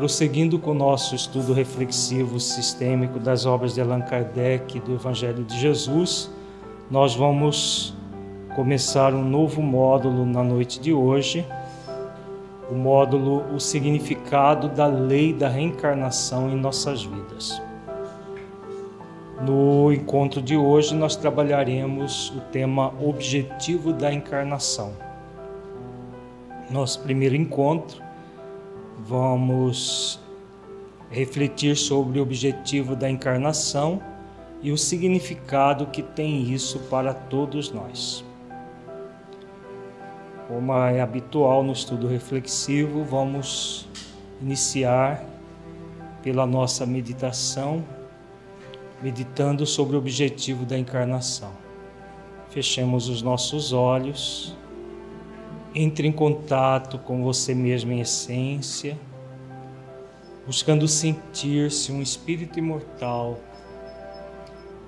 Prosseguindo com o nosso estudo reflexivo sistêmico das obras de Allan Kardec e do Evangelho de Jesus, nós vamos começar um novo módulo na noite de hoje, o módulo O Significado da Lei da Reencarnação em Nossas Vidas. No encontro de hoje, nós trabalharemos o tema Objetivo da Encarnação. Nosso primeiro encontro, vamos refletir sobre o objetivo da encarnação e o significado que tem isso para todos nós. Como é habitual no estudo reflexivo, vamos iniciar pela nossa meditação, meditando sobre o objetivo da encarnação. Fechemos os nossos olhos, entre em contato com você mesmo em essência, buscando sentir-se um espírito imortal,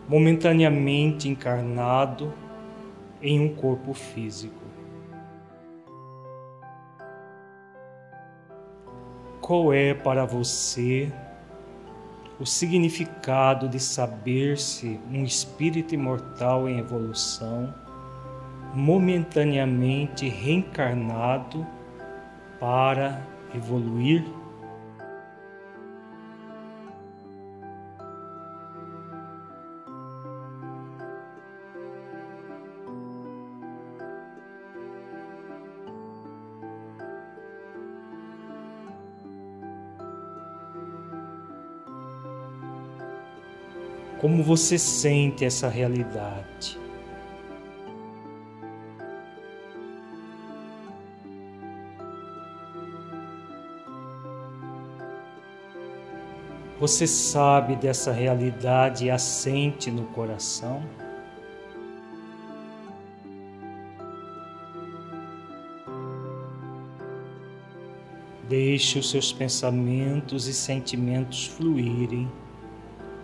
momentaneamente encarnado em um corpo físico. Qual é para você o significado de saber-se um espírito imortal em evolução, momentaneamente reencarnado para evoluir? Como você sente essa realidade? Você sabe dessa realidade e a sente no coração? Deixe os seus pensamentos e sentimentos fluírem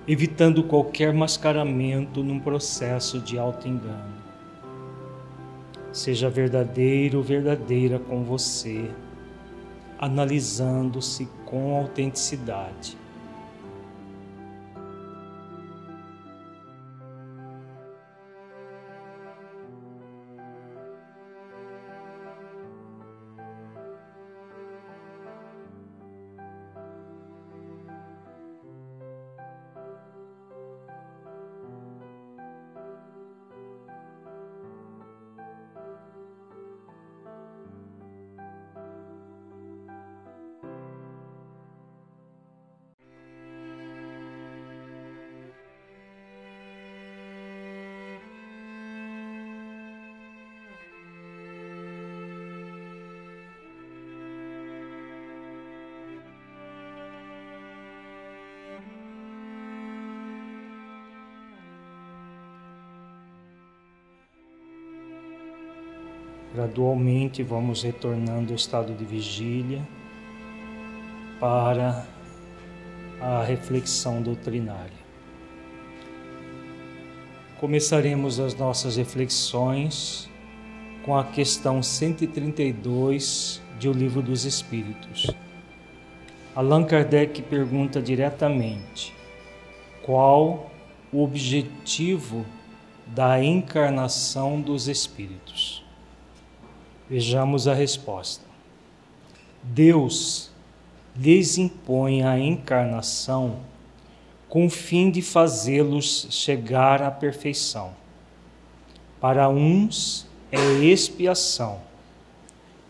evitando qualquer mascaramento num processo de auto-engano. Seja verdadeiro ou verdadeira com você, analisando-se com autenticidade. Gradualmente vamos retornando ao estado de vigília para a reflexão doutrinária. Começaremos as nossas reflexões com a questão 132 de O Livro dos Espíritos. Allan Kardec pergunta diretamente: qual o objetivo da encarnação dos espíritos? Vejamos a resposta. Deus lhes impõe a encarnação com o fim de fazê-los chegar à perfeição. Para uns é expiação,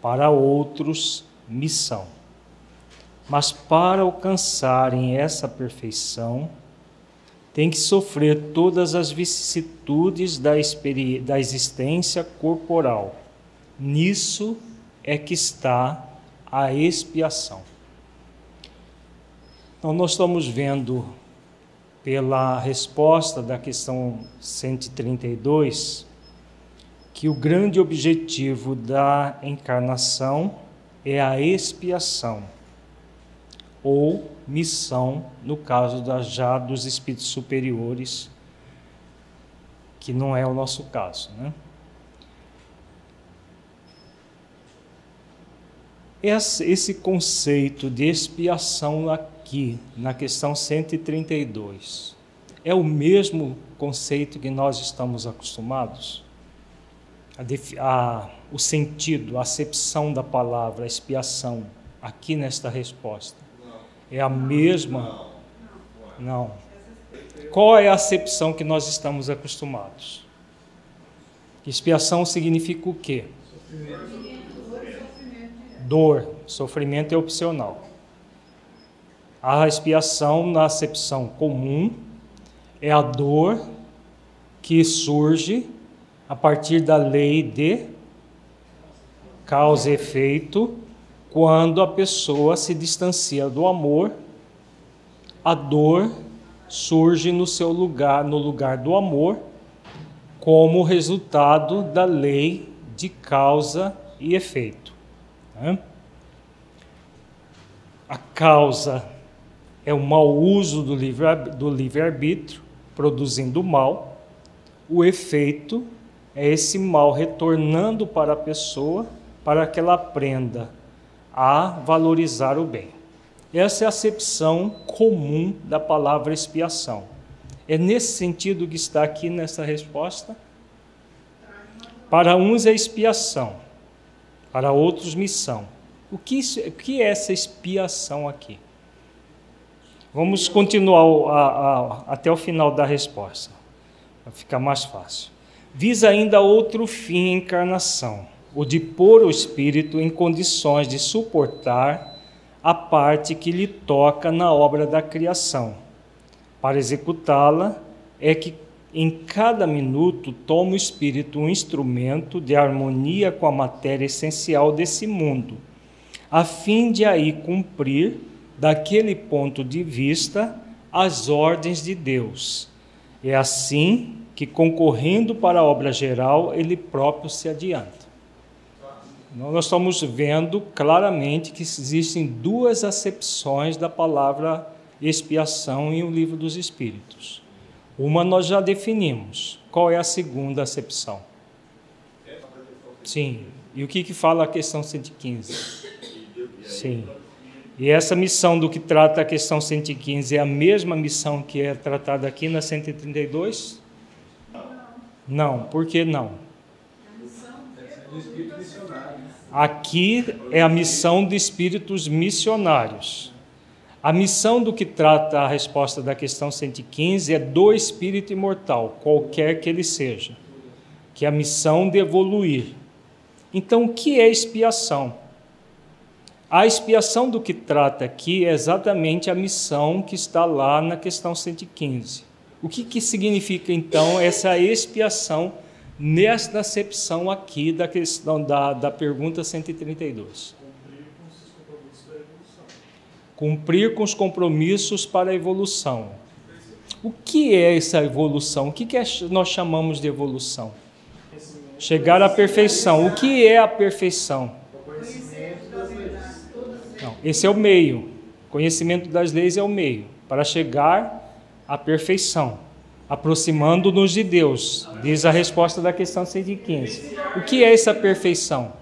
para outros, missão. Mas para alcançarem essa perfeição, tem que sofrer todas as vicissitudes da, da existência corporal Nisso é que está a expiação. Então, nós estamos vendo pela resposta da questão 132 que o grande objetivo da encarnação é a expiação ou missão, no caso da, já dos espíritos superiores, que não é o nosso caso, né? Esse conceito de expiação aqui, na questão 132, é o mesmo conceito que nós estamos acostumados? A, a, o sentido, a acepção da palavra expiação aqui nesta resposta é a mesma? Não. Qual é a acepção que nós estamos acostumados? Expiação significa o quê? Dor. Sofrimento é opcional. A expiação, na acepção comum, é a dor que surge a partir da lei de causa e efeito quando a pessoa se distancia do amor, a dor surge no seu lugar, no lugar do amor, como resultado da lei de causa e efeito. Né? A causa é o mau uso do livre-arbítrio, produzindo mal. O efeito é esse mal retornando para a pessoa para que ela aprenda a valorizar o bem. Essa é a acepção comum da palavra expiação. É nesse sentido que está aqui nessa resposta. Para uns é expiação, para outros missão. O que, isso, o que é essa expiação aqui? Vamos continuar a, a, até o final da resposta, para ficar mais fácil. Visa ainda outro fim encarnação o de pôr o espírito em condições de suportar a parte que lhe toca na obra da criação. Para executá-la, é que em cada minuto toma o espírito um instrumento de harmonia com a matéria essencial desse mundo, a fim de aí cumprir, daquele ponto de vista, as ordens de Deus. É assim que, concorrendo para a obra geral, ele próprio se adianta. Nós estamos vendo claramente que existem duas acepções da palavra expiação em o livro dos Espíritos. Uma nós já definimos. Qual é a segunda acepção? Sim. E o que, que fala a questão 115? Sim. E essa missão do que trata a questão 115 é a mesma missão que é tratada aqui na 132? Não. Por que não? Aqui é a missão de espíritos missionários. A missão do que trata a resposta da questão 115 é do espírito imortal, qualquer que ele seja, que é a missão de evoluir. Então, o que é expiação? A expiação do que trata aqui é exatamente a missão que está lá na questão 115. O que, que significa então essa expiação? nesta acepção aqui da questão da, da pergunta 132. Cumprir com os compromissos para a evolução. O que é essa evolução? O que, que é, nós chamamos de evolução? Chegar à perfeição. O que é a perfeição? Não, esse é o meio. Conhecimento das leis é o meio para chegar à perfeição aproximando-nos de Deus, diz a resposta da questão 115. O que é essa perfeição?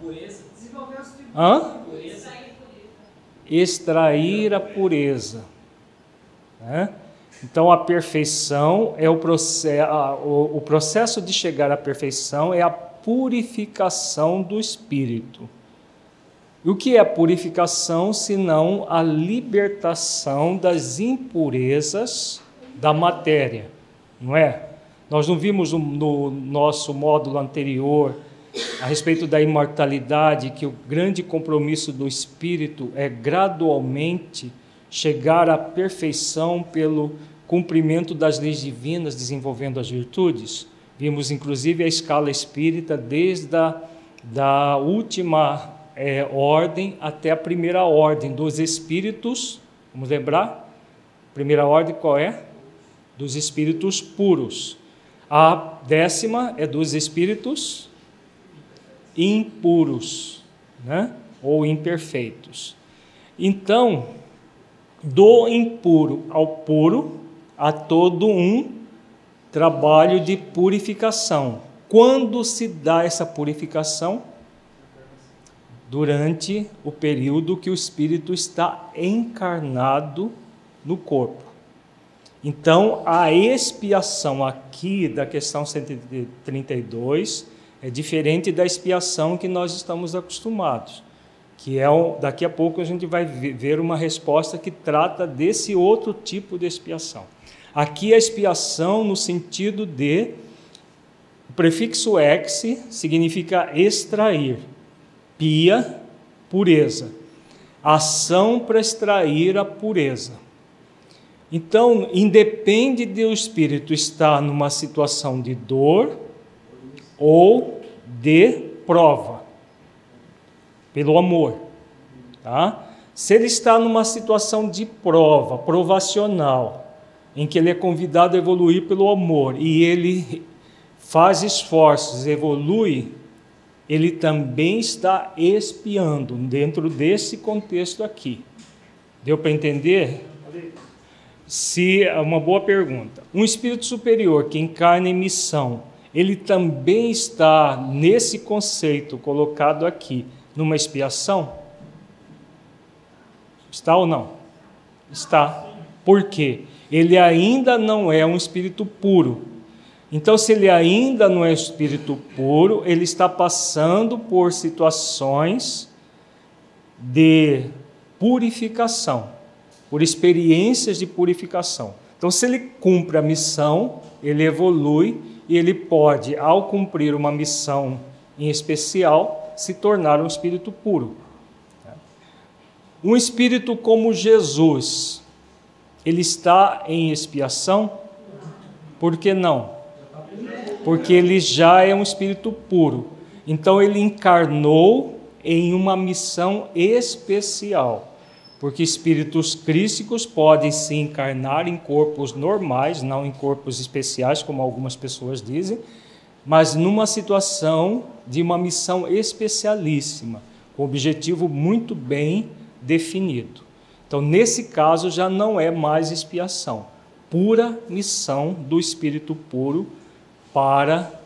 Hã? Extrair a pureza. Né? Então, a perfeição é o processo, o processo de chegar à perfeição é a purificação do espírito. E o que é a purificação senão a libertação das impurezas da matéria? não é? Nós não vimos no nosso módulo anterior a respeito da imortalidade que o grande compromisso do espírito é gradualmente chegar à perfeição pelo cumprimento das leis divinas, desenvolvendo as virtudes. Vimos inclusive a escala espírita desde a da última é, ordem até a primeira ordem dos espíritos. Vamos lembrar? Primeira ordem qual é? dos espíritos puros. A décima é dos espíritos impuros, né? ou imperfeitos. Então, do impuro ao puro, há todo um trabalho de purificação. Quando se dá essa purificação? durante o período que o espírito está encarnado no corpo. Então, a expiação aqui da questão 132 é diferente da expiação que nós estamos acostumados, que é daqui a pouco a gente vai ver uma resposta que trata desse outro tipo de expiação. Aqui a expiação no sentido de o prefixo ex significa extrair, pia, pureza, ação para extrair a pureza. Então, independe de o espírito estar numa situação de dor ou de prova, pelo amor, tá? Se ele está numa situação de prova, provacional, em que ele é convidado a evoluir pelo amor e ele faz esforços, evolui, ele também está espiando dentro desse contexto aqui. Deu para entender? Se é uma boa pergunta. Um espírito superior que encarna em missão, ele também está nesse conceito colocado aqui, numa expiação? Está ou não? Está. Por quê? ele ainda não é um espírito puro. Então, se ele ainda não é espírito puro, ele está passando por situações de purificação, por experiências de purificação. Então, se ele cumpre a missão, ele evolui e ele pode, ao cumprir uma missão em especial, se tornar um espírito puro. Um espírito como Jesus, ele está em expiação? Por que não? Porque ele já é um espírito puro. Então ele encarnou em uma missão especial. Porque espíritos crísticos podem se encarnar em corpos normais, não em corpos especiais, como algumas pessoas dizem, mas numa situação de uma missão especialíssima, com objetivo muito bem definido. Então, nesse caso, já não é mais expiação, pura missão do Espírito puro para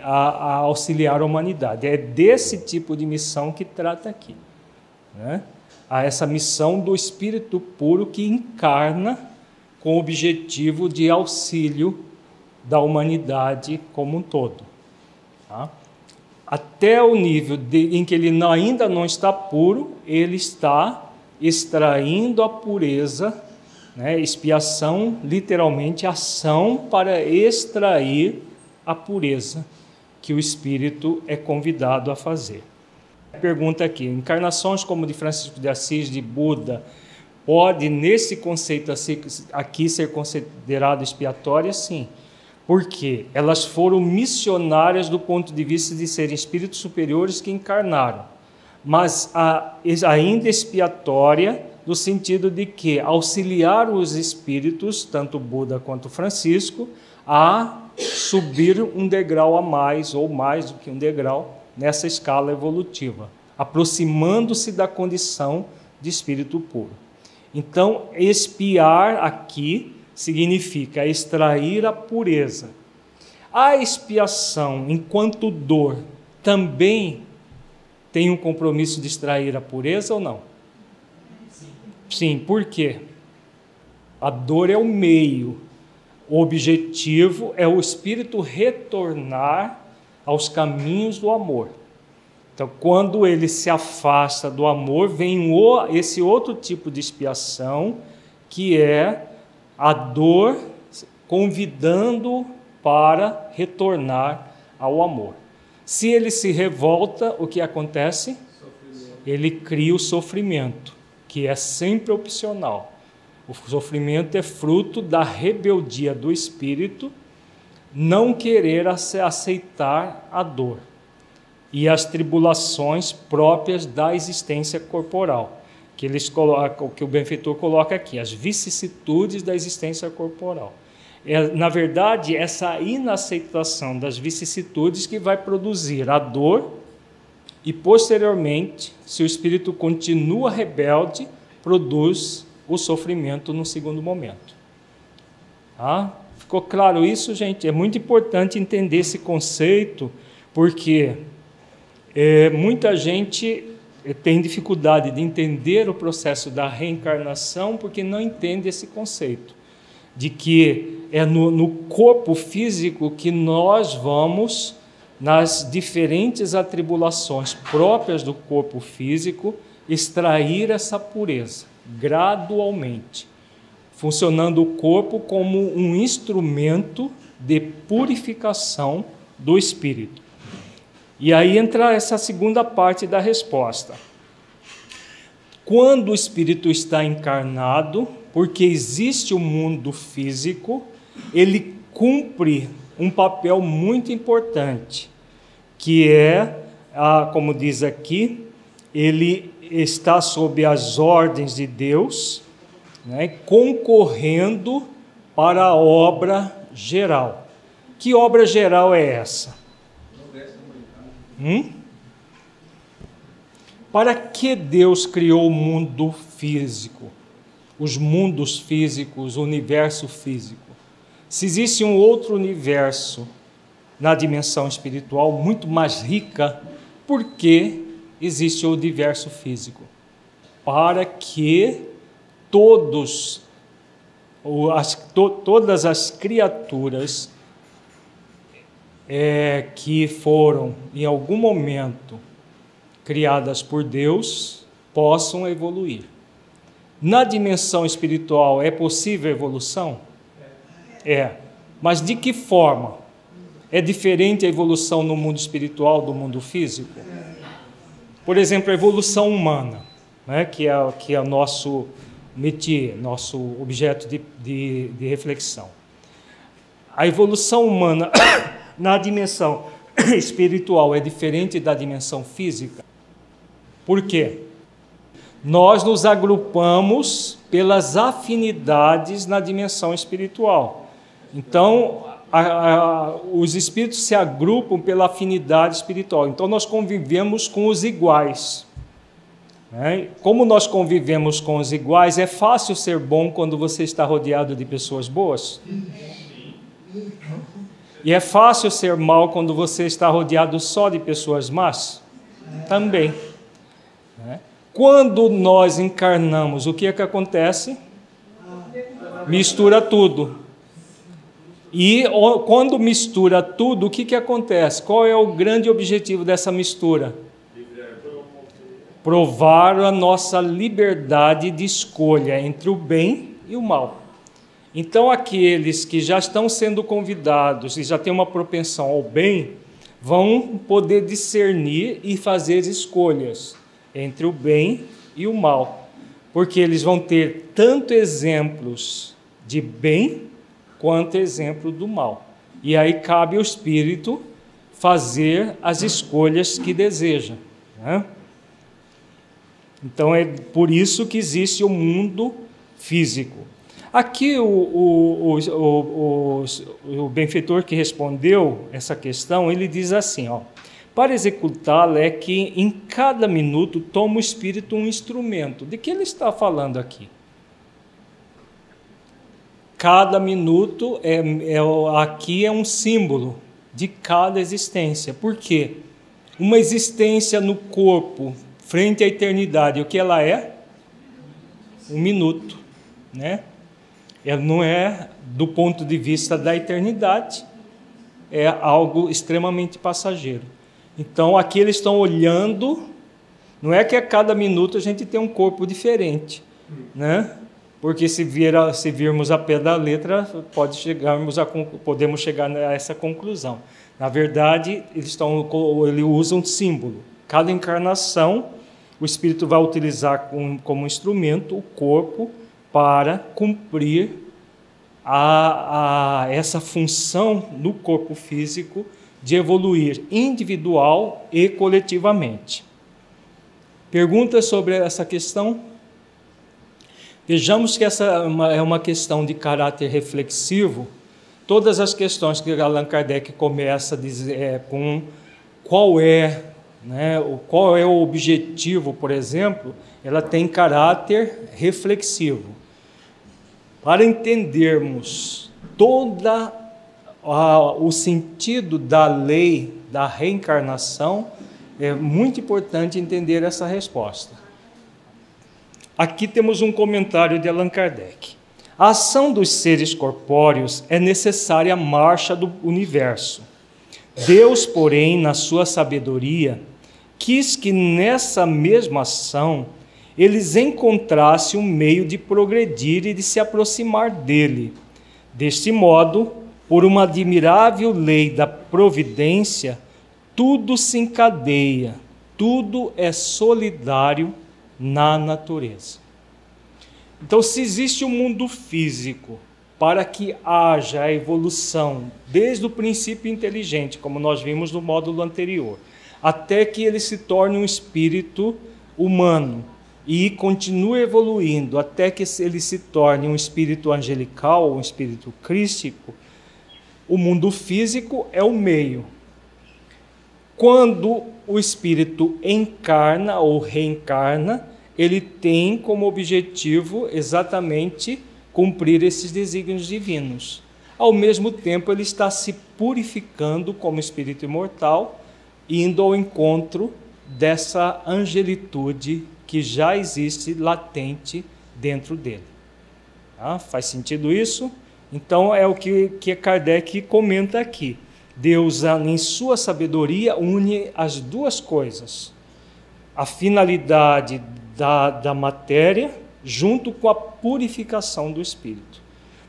a, a auxiliar a humanidade. É desse tipo de missão que trata aqui. Né? A essa missão do Espírito puro que encarna com o objetivo de auxílio da humanidade como um todo. Tá? Até o nível de, em que ele ainda não está puro, ele está extraindo a pureza, né? expiação, literalmente, ação para extrair a pureza que o espírito é convidado a fazer. Pergunta aqui: encarnações como de Francisco de Assis, de Buda, pode, nesse conceito aqui, ser considerado expiatória? Sim. Porque elas foram missionárias do ponto de vista de serem espíritos superiores que encarnaram mas ainda expiatória, no sentido de que auxiliar os espíritos, tanto Buda quanto Francisco, a subir um degrau a mais, ou mais do que um degrau, nessa escala evolutiva, aproximando-se da condição de espírito puro. Então, expiar aqui significa extrair a pureza. A expiação, enquanto dor, também tem um compromisso de extrair a pureza ou não? Sim. Sim, por quê? A dor é o meio, o objetivo é o espírito retornar aos caminhos do amor. Então, quando ele se afasta do amor, vem esse outro tipo de expiação, que é a dor convidando para retornar ao amor. Se ele se revolta, o que acontece? Ele cria o sofrimento, que é sempre opcional. O sofrimento é fruto da rebeldia do espírito não querer aceitar a dor e as tribulações próprias da existência corporal, que eles colocam, que o benfeitor coloca aqui, as vicissitudes da existência corporal. É, na verdade, essa inaceitação das vicissitudes que vai produzir a dor e, posteriormente, se o espírito continua rebelde, produz o sofrimento no segundo momento. Tá? Ficou claro isso, gente? É muito importante entender esse conceito, porque é, muita gente têm dificuldade de entender o processo da reencarnação porque não entende esse conceito de que é no, no corpo físico que nós vamos nas diferentes atribulações próprias do corpo físico extrair essa pureza gradualmente, funcionando o corpo como um instrumento de purificação do espírito. E aí entra essa segunda parte da resposta. Quando o espírito está encarnado, porque existe o mundo físico, ele cumpre um papel muito importante, que é, como diz aqui, ele está sob as ordens de Deus, né, concorrendo para a obra geral. Que obra geral é essa? Hum? Para que Deus criou o mundo físico? Os mundos físicos, o universo físico. Se existe um outro universo na dimensão espiritual muito mais rica, por que existe o universo físico? Para que todos, as, to, todas as criaturas é, que foram em algum momento criadas por Deus possam evoluir. Na dimensão espiritual é possível evolução? É. Mas de que forma? É diferente a evolução no mundo espiritual do mundo físico? Por exemplo, a evolução humana, né, que é, que é o nosso métier, nosso objeto de, de, de reflexão. A evolução humana na dimensão espiritual é diferente da dimensão física. Por quê? Nós nos agrupamos pelas afinidades na dimensão espiritual. Então, a, a, os espíritos se agrupam pela afinidade espiritual. Então, nós convivemos com os iguais. Né? Como nós convivemos com os iguais, é fácil ser bom quando você está rodeado de pessoas boas? E é fácil ser mal quando você está rodeado só de pessoas más? Também. Né? Quando nós encarnamos, o que é que acontece? Mistura tudo. E quando mistura tudo, o que, que acontece? Qual é o grande objetivo dessa mistura? Provar a nossa liberdade de escolha entre o bem e o mal. Então, aqueles que já estão sendo convidados e já têm uma propensão ao bem, vão poder discernir e fazer escolhas entre o bem e o mal, porque eles vão ter tanto exemplos de bem quanto exemplo do mal. E aí cabe ao espírito fazer as escolhas que deseja. Né? Então é por isso que existe o mundo físico. Aqui o, o, o, o, benfeitor que respondeu essa questão, ele diz assim, ó, para executá-la é que em cada minuto toma o espírito um instrumento. De que ele está falando aqui? cada minuto é, é, aqui é um símbolo de cada existência. Por quê? Uma existência no corpo frente à eternidade, o que ela é? Um minuto, né? Ela não é do ponto de vista da eternidade, é algo extremamente passageiro. Então aqui eles estão olhando, não é que a cada minuto a gente tem um corpo diferente, né? porque se, vir se virmos a pé da letra, pode chegarmos a, podemos chegar a essa conclusão. Na verdade, eles estão, ele usa um símbolo. Cada encarnação, o Espírito vai utilizar como, instrumento o corpo para cumprir a, a, essa função no corpo físico de evoluir individual e coletivamente. Perguntas sobre essa questão? Vejamos que essa é uma questão de caráter reflexivo. Todas as questões que Allan Kardec começa dizer é, com qual é, né, qual é o objetivo, por exemplo, ela tem caráter reflexivo. Para entendermos toda o sentido da lei da reencarnação, é muito importante entender essa resposta. Aqui temos um comentário de Allan Kardec. A ação dos seres corpóreos é necessária à marcha do universo. Deus, porém, na sua sabedoria, quis que nessa mesma ação eles encontrassem um meio de progredir e de se aproximar dele. Deste modo, por uma admirável lei da providência, tudo se encadeia, tudo é solidário na natureza. Então, se existe um mundo físico para que haja a evolução desde o princípio inteligente, como nós vimos no módulo anterior, até que ele se torne um espírito humano e continue evoluindo até que ele se torne um espírito angelical, um espírito crístico, o mundo físico é o meio. Quando o espírito encarna ou reencarna, ele tem como objetivo exatamente cumprir esses desígnios divinos. Ao mesmo tempo, ele está se purificando como espírito imortal, indo ao encontro dessa angelitude que já existe latente dentro dele. Ah, faz sentido isso? Então é o que, que Kardec comenta aqui. Deus, em sua sabedoria, une as duas coisas: a finalidade da, da matéria junto com a purificação do espírito.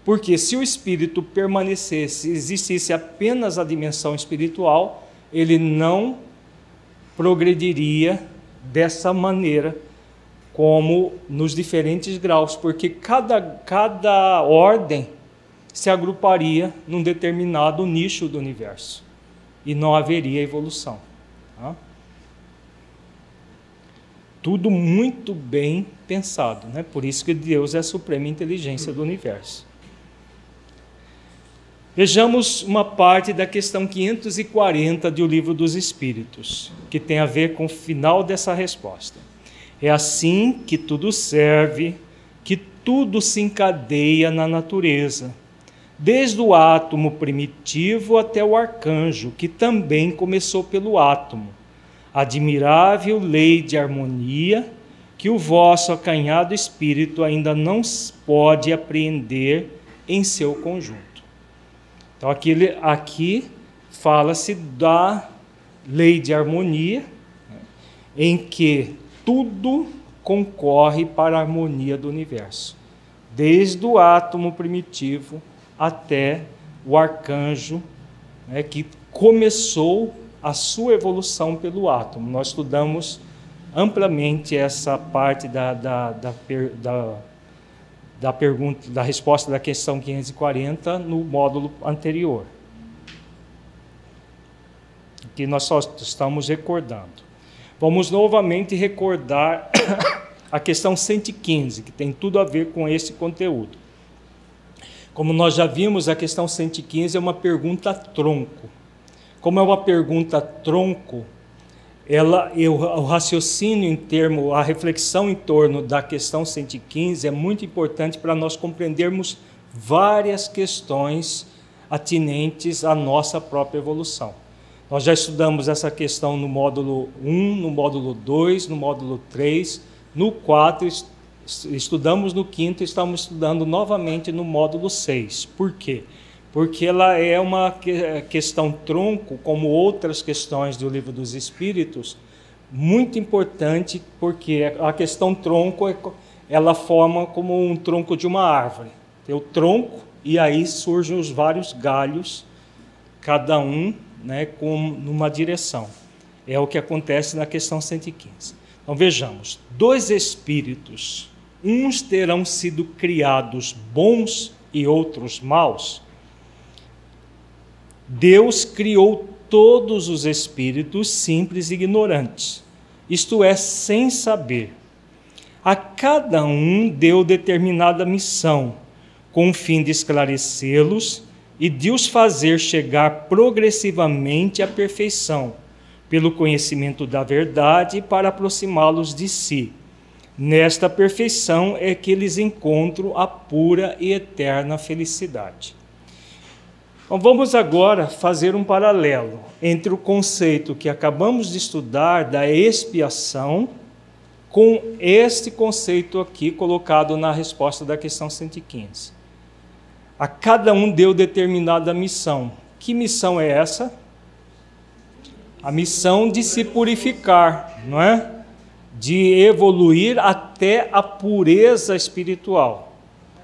Porque se o espírito permanecesse, existisse apenas a dimensão espiritual, ele não progrediria dessa maneira, como nos diferentes graus, porque cada, cada ordem se agruparia num determinado nicho do universo e não haveria evolução. Tá? Tudo muito bem pensado, né? por isso que Deus é a suprema inteligência do universo. Vejamos uma parte da questão 540 do Livro dos Espíritos, que tem a ver com o final dessa resposta. É assim que tudo serve, que tudo se encadeia na natureza desde o átomo primitivo até o arcanjo, que também começou pelo átomo. Admirável lei de harmonia que o vosso acanhado espírito ainda não pode apreender em seu conjunto. Então, aqui, aqui fala-se da lei de harmonia, né, em que tudo concorre para a harmonia do universo, desde o átomo primitivo até o arcanjo, né, que começou a sua evolução pelo átomo. Nós estudamos amplamente essa parte da, da, da, da, da pergunta, da resposta da questão 540 no módulo anterior, que nós só estamos recordando. Vamos novamente recordar a questão 115, que tem tudo a ver com esse conteúdo. Como nós já vimos, a questão 115 é uma pergunta tronco. Como é uma pergunta tronco, ela, eu, o raciocínio em termo, a reflexão em torno da questão 115 é muito importante para nós compreendermos várias questões atinentes à nossa própria evolução. Nós já estudamos essa questão no módulo 1, no módulo 2, no módulo 3, no 4 estudamos no quinto e estamos estudando novamente no módulo 6. Por quê? Porque ela é uma questão tronco, como outras questões do livro dos Espíritos, muito importante, porque a questão tronco é ela forma como um tronco de uma árvore. Tem o tronco e aí surgem os vários galhos, cada um né, com numa direção. É o que acontece na questão 115. Então vejamos, dois espíritos uns terão sido criados bons e outros maus. Deus criou todos os espíritos simples e ignorantes, isto é, sem saber. A cada um deu determinada missão, com o fim de esclarecê-los e de os fazer chegar progressivamente à perfeição, pelo conhecimento da verdade, para aproximá-los de si Nesta perfeição é que eles encontram a pura e eterna felicidade. Então, vamos agora fazer um paralelo entre o conceito que acabamos de estudar da expiação com este conceito aqui colocado na resposta da questão 115. A cada um deu determinada missão. Que missão é essa? A missão de se purificar, não é? De evoluir até a pureza espiritual.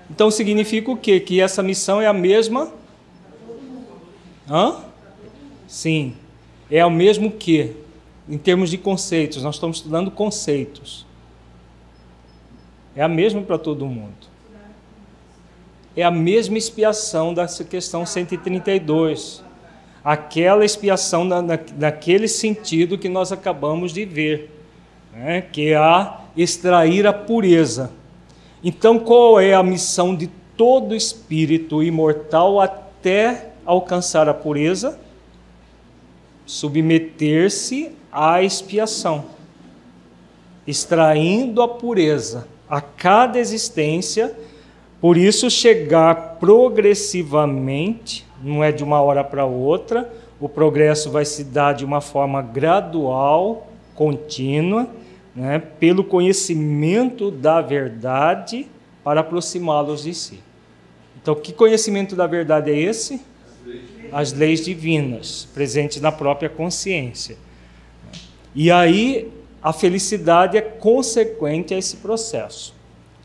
Então significa o quê? Que essa missão é a mesma Hã? Sim. É o mesmo que, em termos de conceitos, nós estamos estudando conceitos. É a mesma para todo mundo. É a mesma expiação dessa questão 132. Aquela expiação na, na, naquele sentido que nós acabamos de ver, né? que é a extrair a pureza. Então, qual é a missão de todo espírito imortal até alcançar a pureza, submeter-se à expiação, extraindo a pureza a cada existência, por isso chegar progressivamente, não é de uma hora para outra, o progresso vai se dar de uma forma gradual, contínua, né, pelo conhecimento da verdade para aproximá-los de si. Então, que conhecimento da verdade é esse? As leis divinas presentes na própria consciência. E aí a felicidade é consequente a esse processo.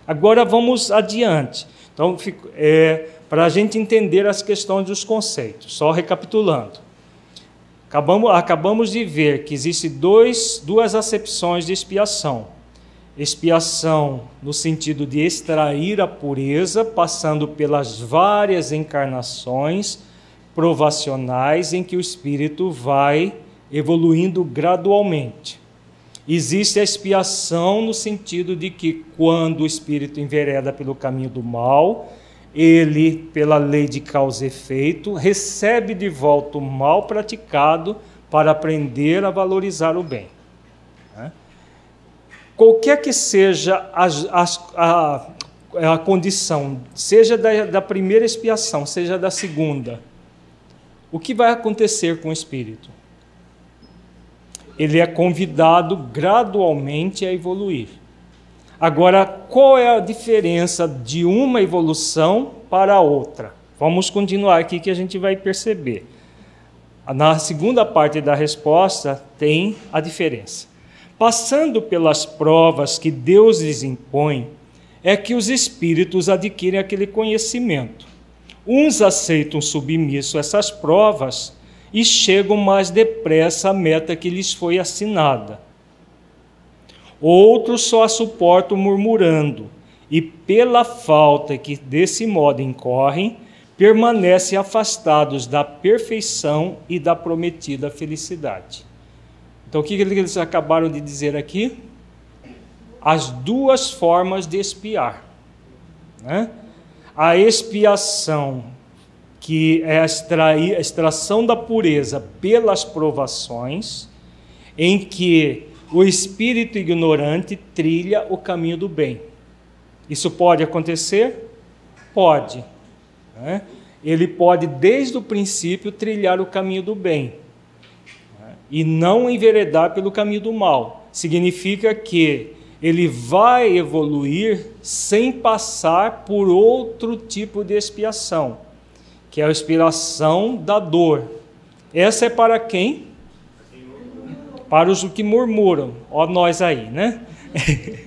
Agora vamos adiante. Então, é, para a gente entender as questões dos conceitos, só recapitulando. Acabamos, acabamos de ver que existem duas acepções de expiação. Expiação no sentido de extrair a pureza, passando pelas várias encarnações provacionais em que o espírito vai evoluindo gradualmente. Existe a expiação no sentido de que quando o espírito envereda pelo caminho do mal, ele, pela lei de causa e efeito, recebe de volta o mal praticado para aprender a valorizar o bem. Né? Qualquer que seja a, a, a, a condição, seja da, da primeira expiação, seja da segunda, o que vai acontecer com o espírito? Ele é convidado gradualmente a evoluir. Agora, qual é a diferença de uma evolução para a outra? Vamos continuar aqui que a gente vai perceber. Na segunda parte da resposta tem a diferença. Passando pelas provas que Deus lhes impõe, é que os espíritos adquirem aquele conhecimento. Uns aceitam submisso essas provas e chegam mais depressa à meta que lhes foi assinada. Outros só a suportam murmurando, e pela falta que desse modo incorrem, permanecem afastados da perfeição e da prometida felicidade. Então, o que eles acabaram de dizer aqui? As duas formas de espiar. Né? A expiação, que é a, extrair, a extração da pureza pelas provações, em que o espírito ignorante trilha o caminho do bem. Isso pode acontecer? Pode. Né? Ele pode, desde o princípio, trilhar o caminho do bem né? e não enveredar pelo caminho do mal. Significa que ele vai evoluir sem passar por outro tipo de expiação, que é a expiação da dor. Essa é para quem? Para os que murmuram. Ó, nós aí, né?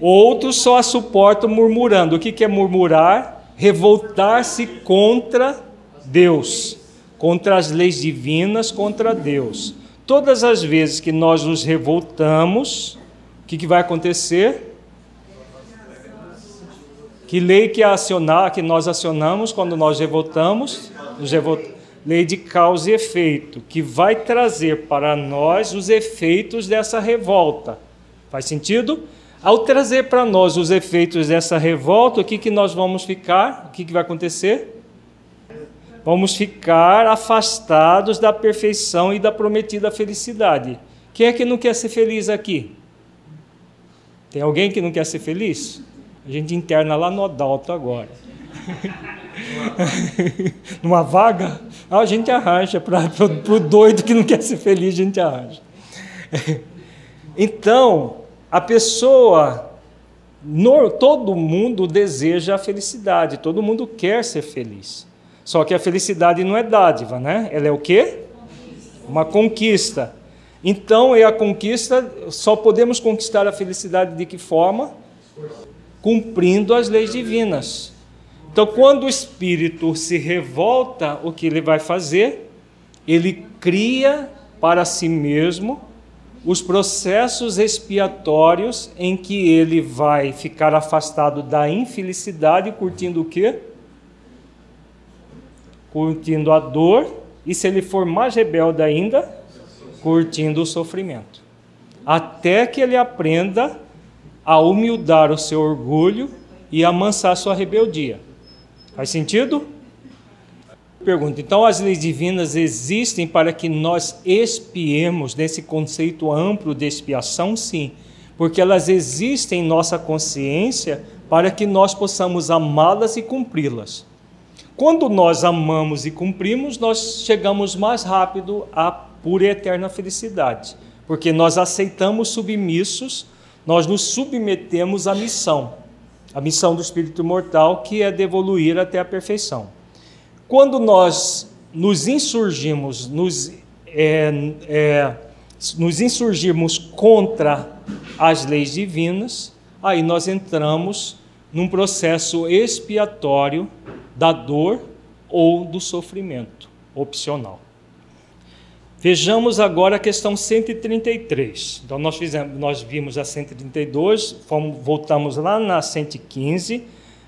Outros só a suportam murmurando. O que é murmurar? Revoltar-se contra Deus, contra as leis divinas, contra Deus. Todas as vezes que nós nos revoltamos, que, que vai acontecer? Que lei que acionar, que nós acionamos quando nós revoltamos, nos lei de causa e efeito, que vai trazer para nós os efeitos dessa revolta. Faz sentido? Ao trazer para nós os efeitos dessa revolta, o que, que nós vamos ficar? O que, que vai acontecer? Vamos ficar afastados da perfeição e da prometida felicidade. Quem é que não quer ser feliz aqui? Tem alguém que não quer ser feliz? A gente interna lá no Adalto agora. Numa vaga? A gente arranja. Para o doido que não quer ser feliz, a gente arranja. Então, a pessoa, no, todo mundo deseja a felicidade, todo mundo quer ser feliz. Só que a felicidade não é dádiva, né? Ela é o quê? Uma conquista. Então, é a conquista, só podemos conquistar a felicidade de que forma? Cumprindo as leis divinas. Então, quando o espírito se revolta, o que ele vai fazer? Ele cria para si mesmo os processos expiatórios em que ele vai ficar afastado da infelicidade, curtindo o quê? Curtindo a dor, e se ele for mais rebelde ainda, curtindo o sofrimento. Até que ele aprenda a humildar o seu orgulho e amansar sua rebeldia. Faz sentido? Pergunta: então as leis divinas existem para que nós expiemos nesse conceito amplo de expiação? Sim, porque elas existem em nossa consciência para que nós possamos amá-las e cumpri-las. Quando nós amamos e cumprimos, nós chegamos mais rápido à pura e eterna felicidade, porque nós aceitamos submissos, nós nos submetemos à missão a missão do espírito mortal, que é devoluir até a perfeição. Quando nós nos insurgimos, nos, é, é, nos insurgirmos contra as leis divinas, aí nós entramos num processo expiatório da dor ou do sofrimento opcional. Vejamos agora a questão 133. Então nós fizemos, nós vimos a 132, fomos, voltamos lá na 115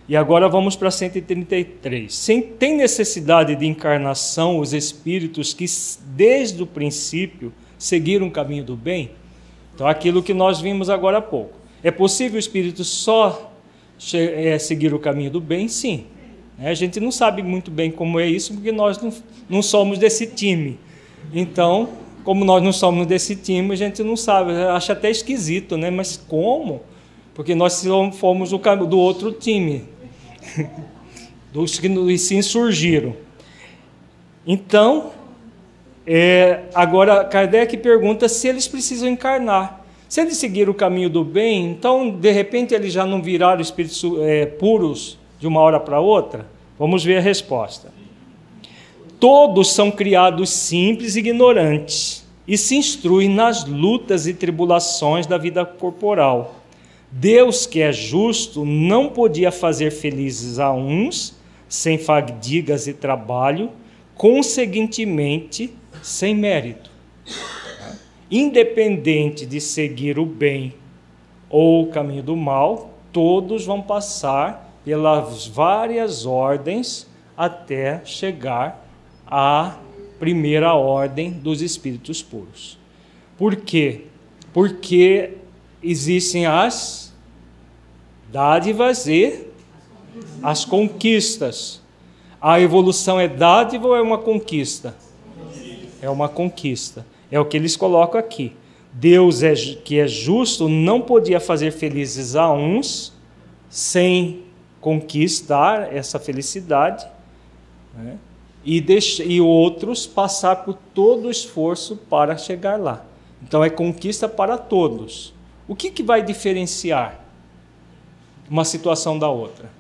e agora vamos para a 133. Sem, tem necessidade de encarnação os espíritos que desde o princípio seguiram o caminho do bem? Então aquilo que nós vimos agora há pouco. É possível o espírito só é, seguir o caminho do bem? Sim. É, a gente não sabe muito bem como é isso, porque nós não, não somos desse time. Então, como nós não somos desse time, a gente não sabe, acha até esquisito, né? Mas como? Porque nós fomos do outro time, dos que se insurgiram. Então, é, agora Kardec pergunta se eles precisam encarnar. Se eles seguiram o caminho do bem, então de repente eles já não viraram espíritos é, puros de uma hora para outra? Vamos ver a resposta. Todos são criados simples e ignorantes e se instruem nas lutas e tribulações da vida corporal. Deus, que é justo, não podia fazer felizes a uns sem fadigas e trabalho, conseguintemente sem mérito. Independente de seguir o bem ou o caminho do mal, todos vão passar pelas várias ordens até chegar a primeira ordem dos espíritos puros. Por quê? Porque existem as dádivas e as conquistas. A evolução é dádiva ou é uma conquista? É uma conquista. É o que eles colocam aqui. Deus, é, que é justo, não podia fazer felizes a uns sem conquistar essa felicidade. Né? E, e outros passar por todo o esforço para chegar lá. Então é conquista para todos. O que, que vai diferenciar uma situação da outra?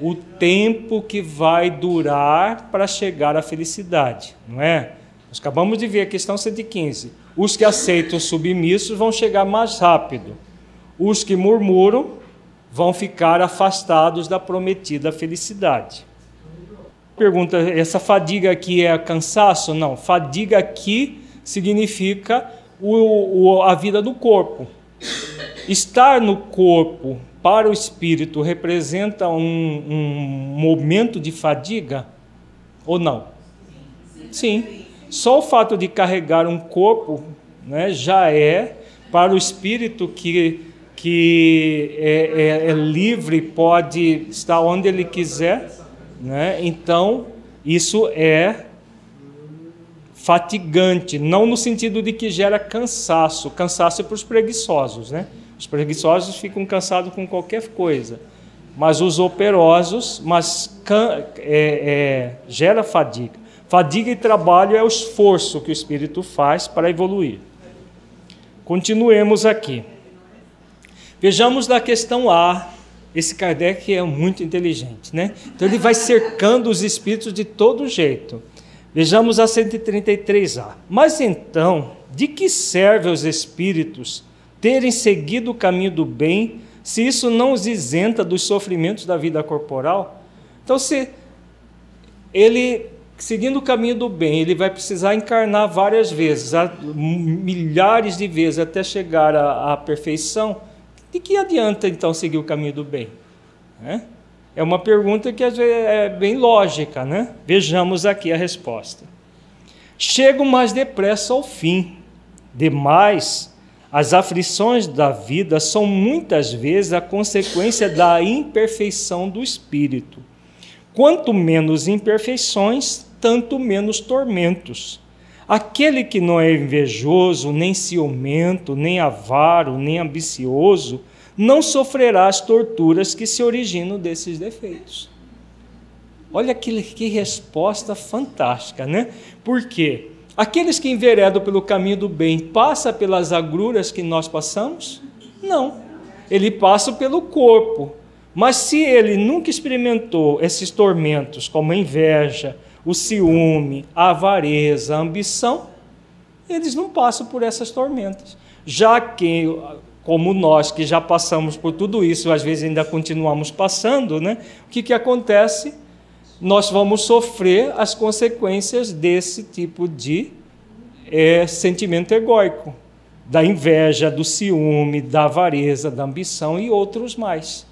O tempo que vai durar para chegar à felicidade, não é? Nós acabamos de ver a questão 115. Os que aceitam submissos vão chegar mais rápido. Os que murmuram vão ficar afastados da prometida felicidade. Pergunta: essa fadiga aqui é cansaço? Não, fadiga aqui significa o, o, a vida do corpo. Estar no corpo para o espírito representa um, um momento de fadiga ou não? Sim. Só o fato de carregar um corpo né, já é para o espírito que, que é, é, é livre, pode estar onde ele quiser né? Então, isso é fatigante, não no sentido de que gera cansaço. Cansaço é para os preguiçosos, né? Os preguiçosos ficam cansados com qualquer coisa. mas os operosos, mas é, é, gera fadiga. Fadiga e trabalho é o esforço que o espírito faz para evoluir. Continuemos aqui. Vejamos da questão A. Esse Kardec é muito inteligente, né? Então ele vai cercando os espíritos de todo jeito. Vejamos a 133A. Mas então, de que serve aos espíritos terem seguido o caminho do bem, se isso não os isenta dos sofrimentos da vida corporal? Então, se ele, seguindo o caminho do bem, ele vai precisar encarnar várias vezes, milhares de vezes, até chegar à, à perfeição, de que adianta então seguir o caminho do bem? É? É uma pergunta que é bem lógica, né? Vejamos aqui a resposta. Chego mais depressa ao fim. Demais, as aflições da vida são muitas vezes a consequência da imperfeição do espírito. Quanto menos imperfeições, tanto menos tormentos. Aquele que não é invejoso, nem ciumento, nem avaro, nem ambicioso, não sofrerá as torturas que se originam desses defeitos. Olha que, que resposta fantástica, né? Porque aqueles que enveredam pelo caminho do bem passa pelas agruras que nós passamos? Não. Ele passa pelo corpo. Mas se ele nunca experimentou esses tormentos, como a inveja, o ciúme, a avareza, a ambição, eles não passam por essas tormentas. Já que como nós que já passamos por tudo isso, às vezes ainda continuamos passando, né? O que, que acontece? Nós vamos sofrer as consequências desse tipo de é, sentimento egóico, da inveja, do ciúme, da avareza, da ambição e outros mais.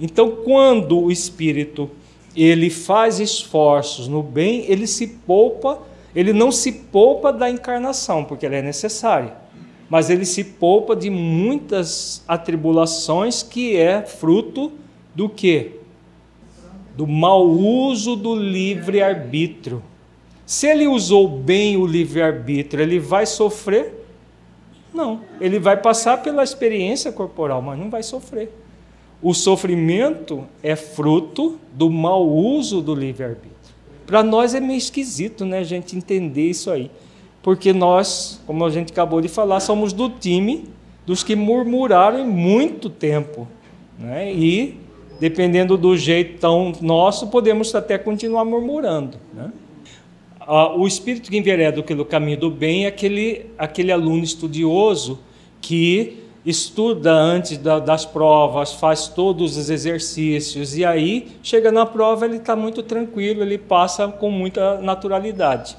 Então, quando o espírito ele faz esforços no bem, ele se poupa, ele não se poupa da encarnação, porque ela é necessária mas ele se poupa de muitas atribulações que é fruto do que? Do mau uso do livre-arbítrio. Se ele usou bem o livre-arbítrio, ele vai sofrer? Não, ele vai passar pela experiência corporal, mas não vai sofrer. O sofrimento é fruto do mau uso do livre-arbítrio. Para nós é meio esquisito, né, a gente entender isso aí porque nós, como a gente acabou de falar, somos do time dos que murmuraram em muito tempo. Né? E, dependendo do jeitão nosso, podemos até continuar murmurando. Né? o espírito que envereda pelo caminho do bem é aquele, aquele aluno estudioso que estuda antes da, das provas, faz todos os exercícios, e aí chega na prova, ele está muito tranquilo, ele passa com muita naturalidade.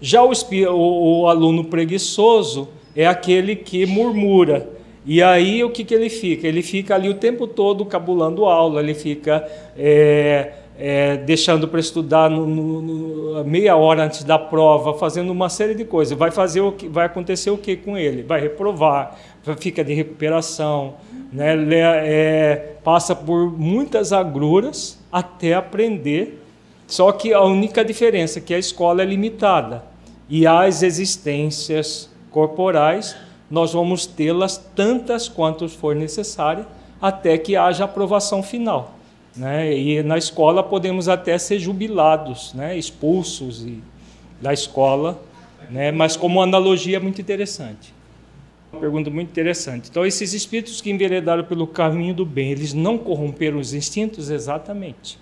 Já o, o, o aluno preguiçoso é aquele que murmura. E aí o que, que ele fica? Ele fica ali o tempo todo cabulando aula, ele fica é, é, deixando para estudar no, no, no, meia hora antes da prova, fazendo uma série de coisas. Vai fazer o que, vai acontecer o que com ele? Vai reprovar, fica de recuperação, né? É, passa por muitas agruras até aprender só que a única diferença é que a escola é limitada e as existências corporais nós vamos tê-las tantas quanto for necessária até que haja aprovação final. Né? E na escola podemos até ser jubilados, né? expulsos da escola, né? mas como analogia é muito interessante. Pergunta muito interessante. Então, esses espíritos que enveredaram pelo caminho do bem, eles não corromperam os instintos? Exatamente.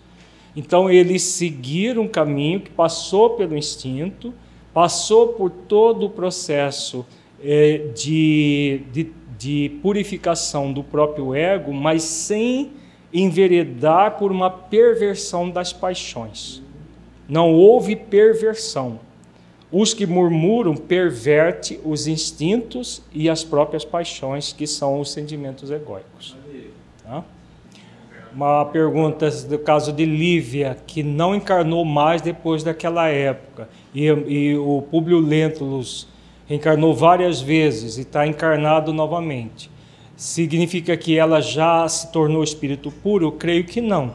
Então eles seguiram um caminho que passou pelo instinto, passou por todo o processo é, de, de, de purificação do próprio ego, mas sem enveredar por uma perversão das paixões. Não houve perversão. Os que murmuram perverte os instintos e as próprias paixões, que são os sentimentos egóicos. Tá? uma pergunta do caso de Lívia, que não encarnou mais depois daquela época. E, e o Públio Lentulus reencarnou várias vezes e está encarnado novamente. Significa que ela já se tornou espírito puro? Creio que não.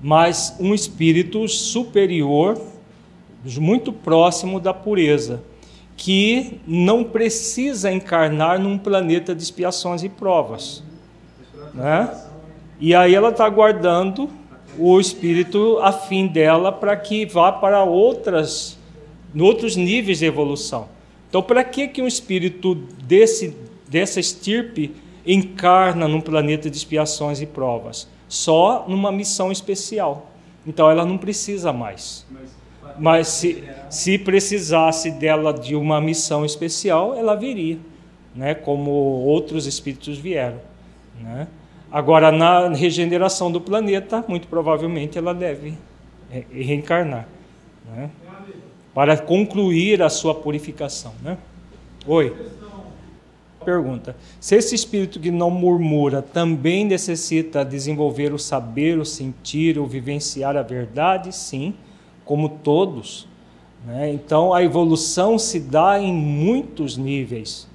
Mas um espírito superior, muito próximo da pureza, que não precisa encarnar num planeta de expiações e provas. Né? E aí ela está aguardando o espírito afim dela para que vá para outras, outros níveis de evolução. Então, para que, que um espírito desse, dessa estirpe encarna num planeta de expiações e provas? Só numa missão especial. Então, ela não precisa mais. Mas se, se precisasse dela de uma missão especial, ela viria, né? como outros espíritos vieram. Né? Agora, na regeneração do planeta, muito provavelmente ela deve reencarnar. Né? Para concluir a sua purificação. Né? Oi. Pergunta: se esse espírito que não murmura também necessita desenvolver o saber, o sentir, o vivenciar a verdade? Sim como todos. Né? Então a evolução se dá em muitos níveis.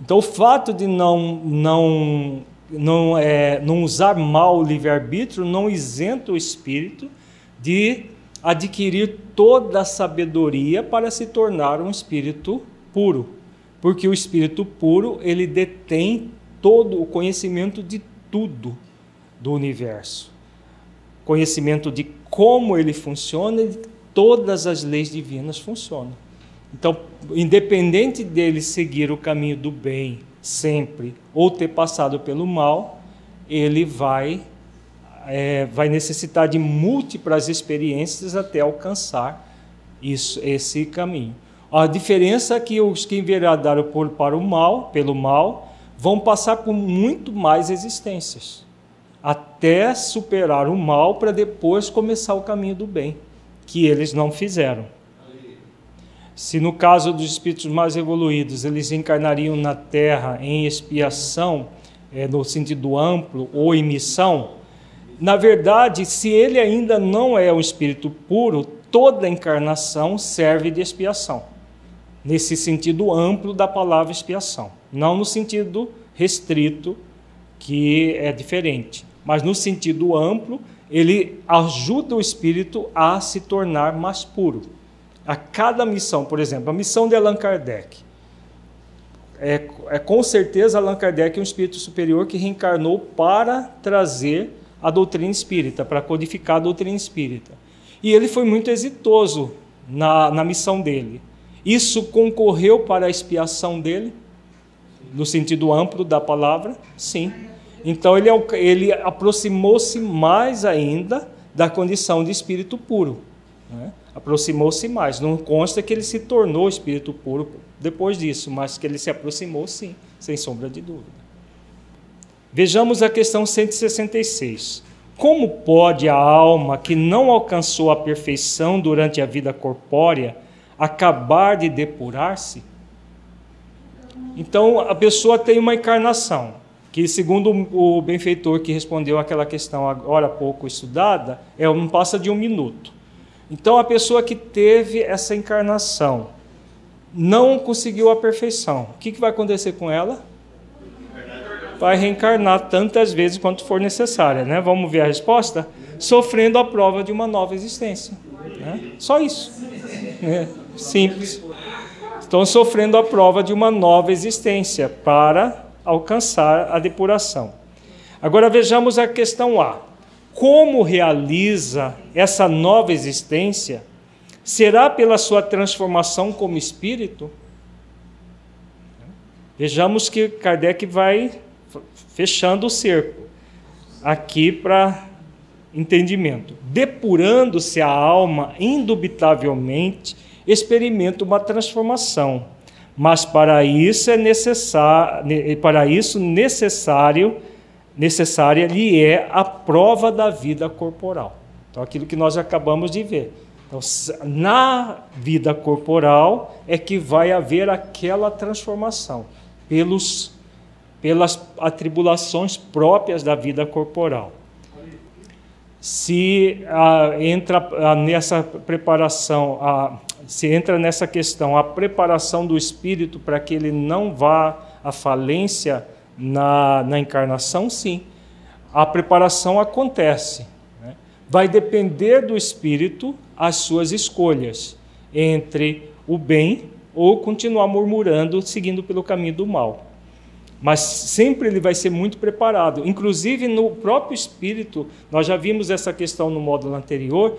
Então o fato de não, não, não, é, não usar mal o livre-arbítrio não isenta o espírito de adquirir toda a sabedoria para se tornar um espírito puro. Porque o espírito puro, ele detém todo o conhecimento de tudo do universo. Conhecimento de como ele funciona e todas as leis divinas funcionam. Então, independente dele seguir o caminho do bem sempre ou ter passado pelo mal, ele vai é, vai necessitar de múltiplas experiências até alcançar isso, esse caminho. A diferença é que os que enveredaram por, para o mal, pelo mal, vão passar por muito mais existências, até superar o mal para depois começar o caminho do bem que eles não fizeram. Se no caso dos espíritos mais evoluídos, eles encarnariam na Terra em expiação, é, no sentido amplo, ou em missão, na verdade, se ele ainda não é um espírito puro, toda encarnação serve de expiação. Nesse sentido amplo da palavra expiação. Não no sentido restrito, que é diferente, mas no sentido amplo ele ajuda o espírito a se tornar mais puro. A cada missão, por exemplo, a missão de Allan Kardec. É, é com certeza Allan Kardec é um espírito superior que reencarnou para trazer a doutrina espírita, para codificar a doutrina espírita. E ele foi muito exitoso na, na missão dele. Isso concorreu para a expiação dele, no sentido amplo da palavra? Sim. Então ele, ele aproximou-se mais ainda da condição de espírito puro. Né? Aproximou-se mais. Não consta que ele se tornou espírito puro depois disso, mas que ele se aproximou sim, sem sombra de dúvida. Vejamos a questão 166. Como pode a alma que não alcançou a perfeição durante a vida corpórea acabar de depurar-se? Então, a pessoa tem uma encarnação que, segundo o benfeitor que respondeu aquela questão agora pouco estudada, é não passa de um minuto. Então, a pessoa que teve essa encarnação não conseguiu a perfeição, o que, que vai acontecer com ela? Vai reencarnar tantas vezes quanto for necessária, né? Vamos ver a resposta? Sofrendo a prova de uma nova existência. Né? Só isso. É, simples. Estão sofrendo a prova de uma nova existência para alcançar a depuração. Agora vejamos a questão A. Como realiza essa nova existência? Será pela sua transformação como espírito? Vejamos que Kardec vai fechando o cerco aqui para entendimento. Depurando-se a alma, indubitavelmente experimenta uma transformação mas para isso é necessário, para isso necessário, necessária lhe é a prova da vida corporal. Então, aquilo que nós acabamos de ver. Então, na vida corporal é que vai haver aquela transformação pelos, pelas atribulações próprias da vida corporal. Se ah, entra ah, nessa preparação, ah, se entra nessa questão, a preparação do espírito para que ele não vá à falência na, na encarnação, sim. A preparação acontece. Né? Vai depender do espírito as suas escolhas entre o bem ou continuar murmurando, seguindo pelo caminho do mal. mas sempre ele vai ser muito preparado. Inclusive no próprio espírito, nós já vimos essa questão no módulo anterior,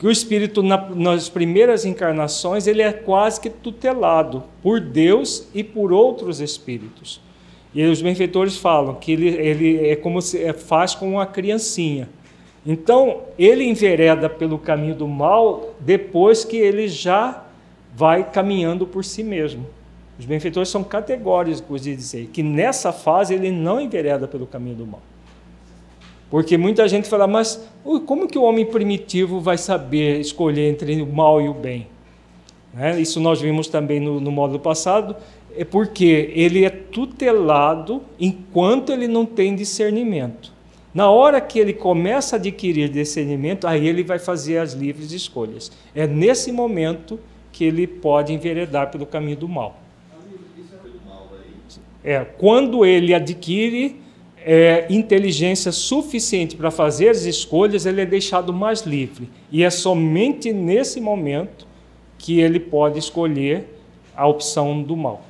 que o espírito na, nas primeiras encarnações ele é quase que tutelado por Deus e por outros espíritos. E os benfeitores falam que ele, ele é como se é, faz com uma criancinha. Então, ele envereda pelo caminho do mal depois que ele já vai caminhando por si mesmo. Os benfeitores são categóricos de dizer que nessa fase ele não envereda pelo caminho do mal. Porque muita gente fala, mas como que o homem primitivo vai saber escolher entre o mal e o bem? Né? Isso nós vimos também no, no módulo passado, é porque ele é tutelado enquanto ele não tem discernimento. Na hora que ele começa a adquirir discernimento, aí ele vai fazer as livres escolhas. É nesse momento que ele pode enveredar pelo caminho do mal. É, quando ele adquire é, inteligência suficiente para fazer as escolhas, ele é deixado mais livre. E é somente nesse momento que ele pode escolher a opção do mal.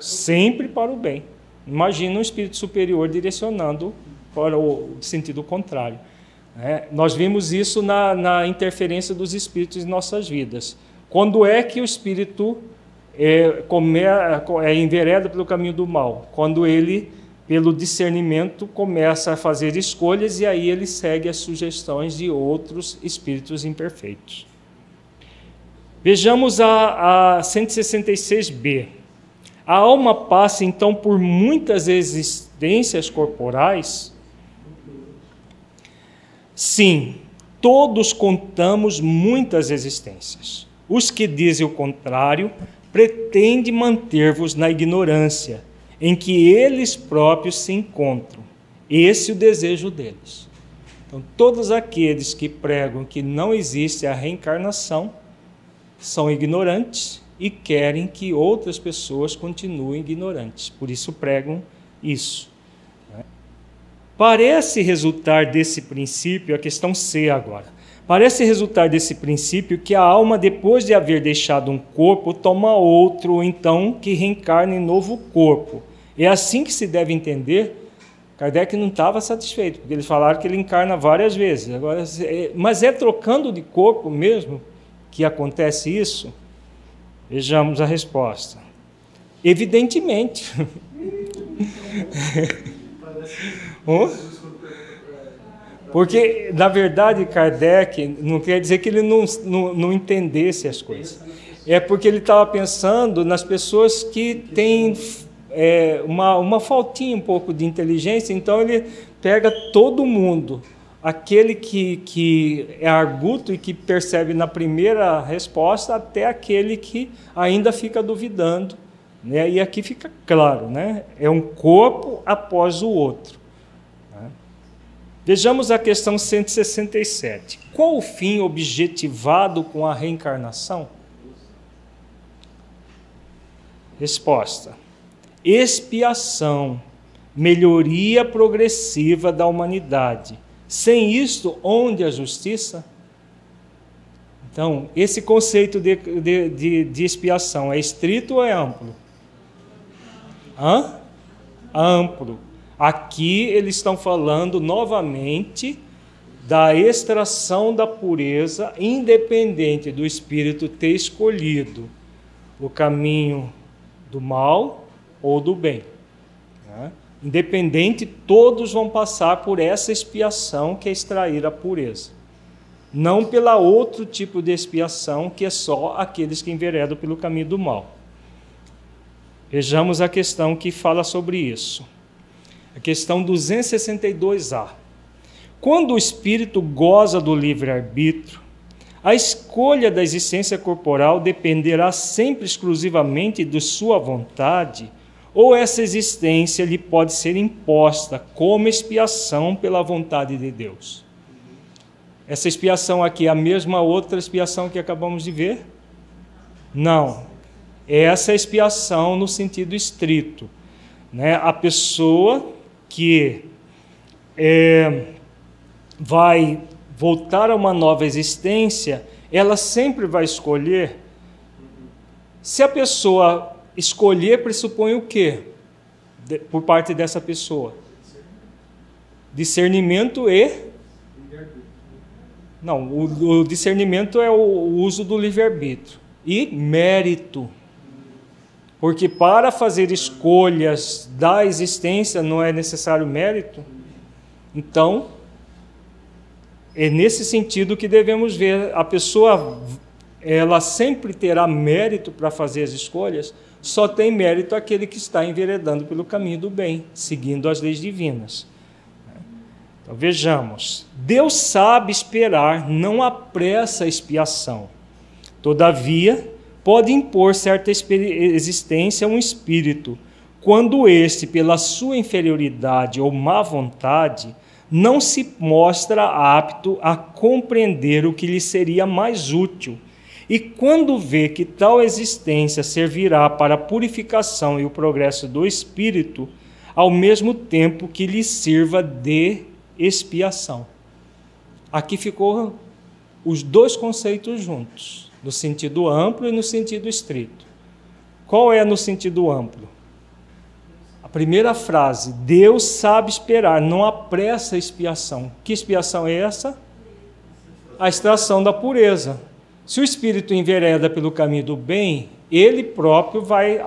Sempre para o bem. Imagina um espírito superior direcionando para o sentido contrário. É, nós vimos isso na, na interferência dos espíritos em nossas vidas. Quando é que o espírito é, come, é envereda pelo caminho do mal, quando ele, pelo discernimento, começa a fazer escolhas e aí ele segue as sugestões de outros espíritos imperfeitos. Vejamos a, a 166b. A alma passa então por muitas existências corporais? Sim, todos contamos muitas existências. Os que dizem o contrário pretende manter-vos na ignorância em que eles próprios se encontram. Esse é o desejo deles. Então, todos aqueles que pregam que não existe a reencarnação são ignorantes e querem que outras pessoas continuem ignorantes. Por isso pregam isso. Né? Parece resultar desse princípio a questão C agora. Parece resultar desse princípio que a alma, depois de haver deixado um corpo, toma outro, então que reencarna em novo corpo. É assim que se deve entender. Kardec não estava satisfeito, porque eles falaram que ele encarna várias vezes. Agora, é, mas é trocando de corpo mesmo que acontece isso? Vejamos a resposta. Evidentemente. oh? Porque, na verdade, Kardec não quer dizer que ele não, não, não entendesse as coisas. É porque ele estava pensando nas pessoas que têm é, uma, uma faltinha um pouco de inteligência, então ele pega todo mundo. Aquele que, que é arguto e que percebe na primeira resposta, até aquele que ainda fica duvidando. Né? E aqui fica claro, né? é um corpo após o outro. Vejamos a questão 167. Qual o fim objetivado com a reencarnação? Resposta: expiação, melhoria progressiva da humanidade. Sem isto, onde a justiça? Então, esse conceito de, de, de, de expiação é estrito ou é amplo? Hã? Amplo. Aqui eles estão falando novamente da extração da pureza, independente do espírito ter escolhido o caminho do mal ou do bem. Né? Independente, todos vão passar por essa expiação que é extrair a pureza. Não pela outro tipo de expiação, que é só aqueles que enveredam pelo caminho do mal. Vejamos a questão que fala sobre isso a questão 262A. Quando o espírito goza do livre-arbítrio, a escolha da existência corporal dependerá sempre exclusivamente de sua vontade, ou essa existência lhe pode ser imposta como expiação pela vontade de Deus. Essa expiação aqui é a mesma outra expiação que acabamos de ver? Não. Essa é a expiação no sentido estrito. Né? A pessoa que é, vai voltar a uma nova existência, ela sempre vai escolher. Se a pessoa escolher, pressupõe o quê? de, por parte dessa pessoa? Discernimento e. Não, o, o discernimento é o, o uso do livre-arbítrio. E mérito. Porque para fazer escolhas da existência não é necessário mérito. Então, é nesse sentido que devemos ver a pessoa ela sempre terá mérito para fazer as escolhas, só tem mérito aquele que está enveredando pelo caminho do bem, seguindo as leis divinas. Então vejamos, Deus sabe esperar, não apressa a expiação. Todavia, pode impor certa existência a um espírito, quando este, pela sua inferioridade ou má vontade, não se mostra apto a compreender o que lhe seria mais útil. E quando vê que tal existência servirá para a purificação e o progresso do espírito, ao mesmo tempo que lhe sirva de expiação. Aqui ficou os dois conceitos juntos no sentido amplo e no sentido estrito. Qual é no sentido amplo? A primeira frase, Deus sabe esperar, não apressa a expiação. Que expiação é essa? A extração da pureza. Se o espírito envereda pelo caminho do bem, ele próprio vai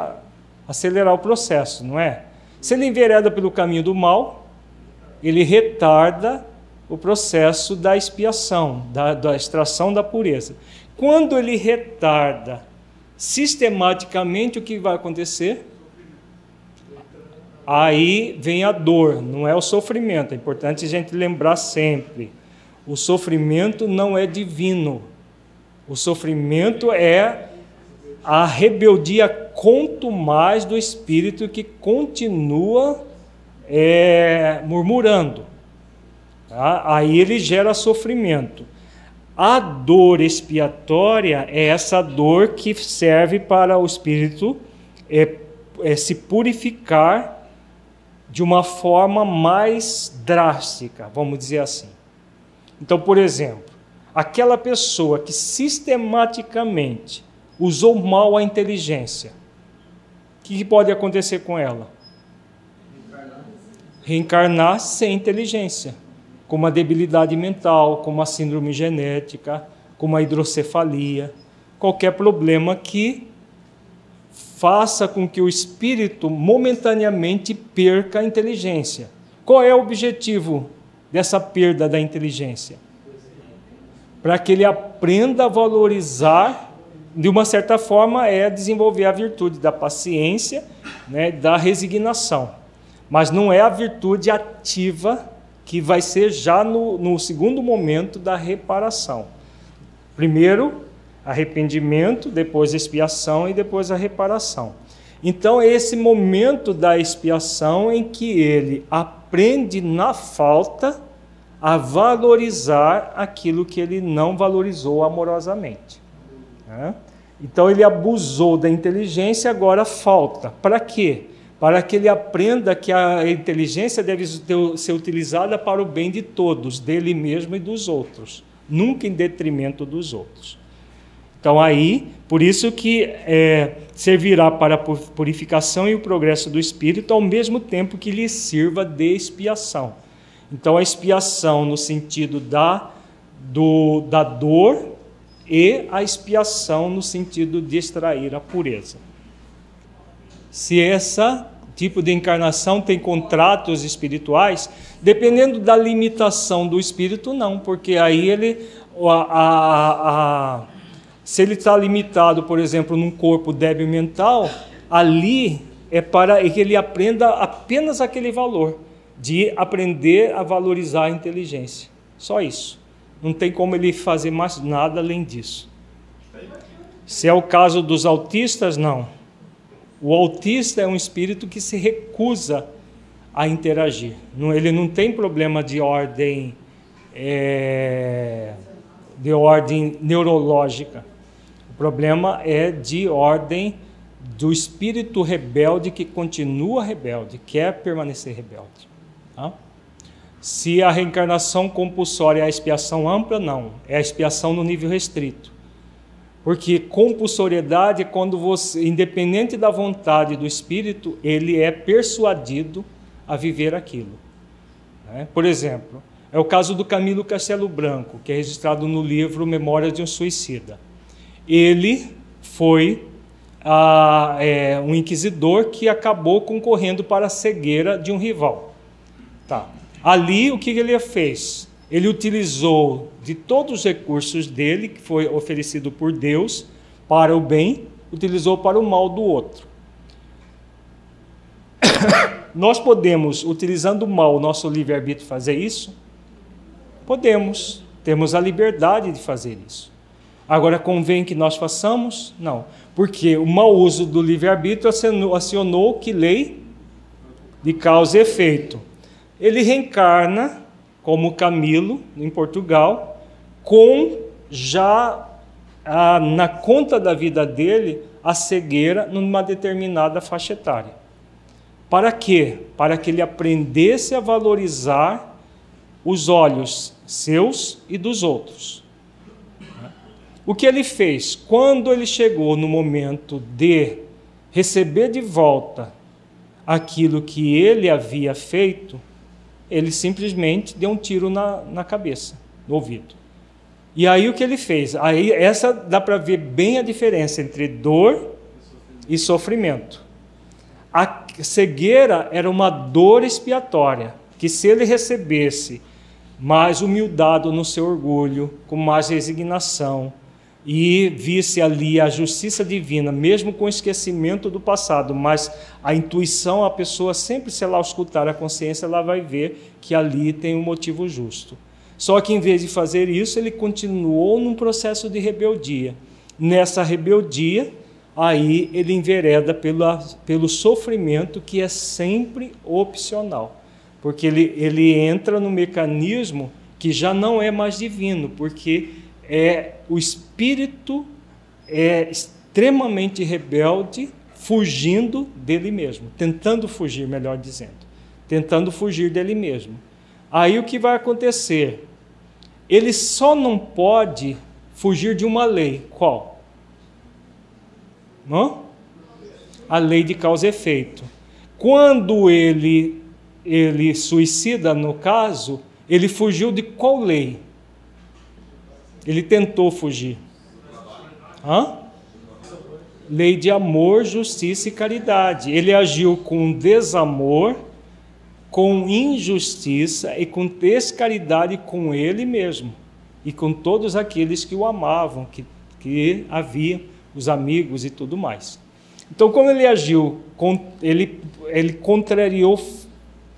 acelerar o processo, não é? Se ele envereda pelo caminho do mal, ele retarda o processo da expiação, da, da extração da pureza. Quando ele retarda sistematicamente, o que vai acontecer? Aí vem a dor, não é o sofrimento. É importante a gente lembrar sempre: o sofrimento não é divino. O sofrimento é a rebeldia contumaz do espírito que continua é, murmurando. Tá? Aí ele gera sofrimento. A dor expiatória é essa dor que serve para o espírito é, é se purificar de uma forma mais drástica, vamos dizer assim. Então, por exemplo, aquela pessoa que sistematicamente usou mal a inteligência, o que pode acontecer com ela? Reencarnar sem inteligência com uma debilidade mental, com uma síndrome genética, com uma hidrocefalia, qualquer problema que faça com que o espírito momentaneamente perca a inteligência. Qual é o objetivo dessa perda da inteligência? Para que ele aprenda a valorizar, de uma certa forma, é desenvolver a virtude da paciência, né, da resignação. Mas não é a virtude ativa que vai ser já no, no segundo momento da reparação. Primeiro, arrependimento, depois expiação e depois a reparação. Então, é esse momento da expiação em que ele aprende na falta a valorizar aquilo que ele não valorizou amorosamente. Né? Então, ele abusou da inteligência, agora falta. Para quê? Para que ele aprenda que a inteligência deve ser utilizada para o bem de todos, dele mesmo e dos outros, nunca em detrimento dos outros. Então aí, por isso que é, servirá para a purificação e o progresso do espírito, ao mesmo tempo que lhe sirva de expiação. Então a expiação no sentido da, do, da dor e a expiação no sentido de extrair a pureza se esse tipo de encarnação tem contratos espirituais, dependendo da limitação do espírito, não, porque aí ele, a, a, a, se ele está limitado, por exemplo, num corpo débil mental, ali é para que ele aprenda apenas aquele valor, de aprender a valorizar a inteligência. Só isso. Não tem como ele fazer mais nada além disso. Se é o caso dos autistas, não o autista é um espírito que se recusa a interagir. Ele não tem problema de ordem é, de ordem neurológica. O problema é de ordem do espírito rebelde que continua rebelde, quer permanecer rebelde. Tá? Se a reencarnação compulsória é a expiação ampla, não. É a expiação no nível restrito. Porque compulsoriedade é quando você, independente da vontade do espírito, ele é persuadido a viver aquilo. Né? Por exemplo, é o caso do Camilo Castelo Branco, que é registrado no livro Memórias de um Suicida. Ele foi ah, é, um inquisidor que acabou concorrendo para a cegueira de um rival. Tá. Ali, o que ele fez? Ele utilizou de todos os recursos dele, que foi oferecido por Deus, para o bem, utilizou para o mal do outro. Nós podemos, utilizando o mal, o nosso livre-arbítrio, fazer isso? Podemos, temos a liberdade de fazer isso. Agora, convém que nós façamos? Não, porque o mau uso do livre-arbítrio acionou, acionou que lei de causa e efeito. Ele reencarna como Camilo, em Portugal, com já a, na conta da vida dele a cegueira numa determinada faixa etária. Para quê? Para que ele aprendesse a valorizar os olhos seus e dos outros. O que ele fez? Quando ele chegou no momento de receber de volta aquilo que ele havia feito, ele simplesmente deu um tiro na, na cabeça, no ouvido. E aí o que ele fez? Aí essa dá para ver bem a diferença entre dor e sofrimento. A cegueira era uma dor expiatória, que se ele recebesse mais humildade no seu orgulho, com mais resignação, e visse ali a justiça divina, mesmo com esquecimento do passado, mas a intuição, a pessoa sempre, se ela escutar a consciência, ela vai ver que ali tem um motivo justo. Só que em vez de fazer isso, ele continuou num processo de rebeldia. Nessa rebeldia, aí ele envereda pela, pelo sofrimento que é sempre opcional, porque ele, ele entra no mecanismo que já não é mais divino, porque é o espírito é extremamente rebelde, fugindo dele mesmo, tentando fugir, melhor dizendo, tentando fugir dele mesmo. Aí o que vai acontecer? Ele só não pode fugir de uma lei. Qual? Não? A lei de causa e efeito. Quando ele ele suicida, no caso, ele fugiu de qual lei? Ele tentou fugir. Hã? Lei de amor, justiça e caridade. Ele agiu com desamor, com injustiça e com descaridade com ele mesmo e com todos aqueles que o amavam, que, que havia, os amigos e tudo mais. Então, como ele agiu, ele, ele contrariou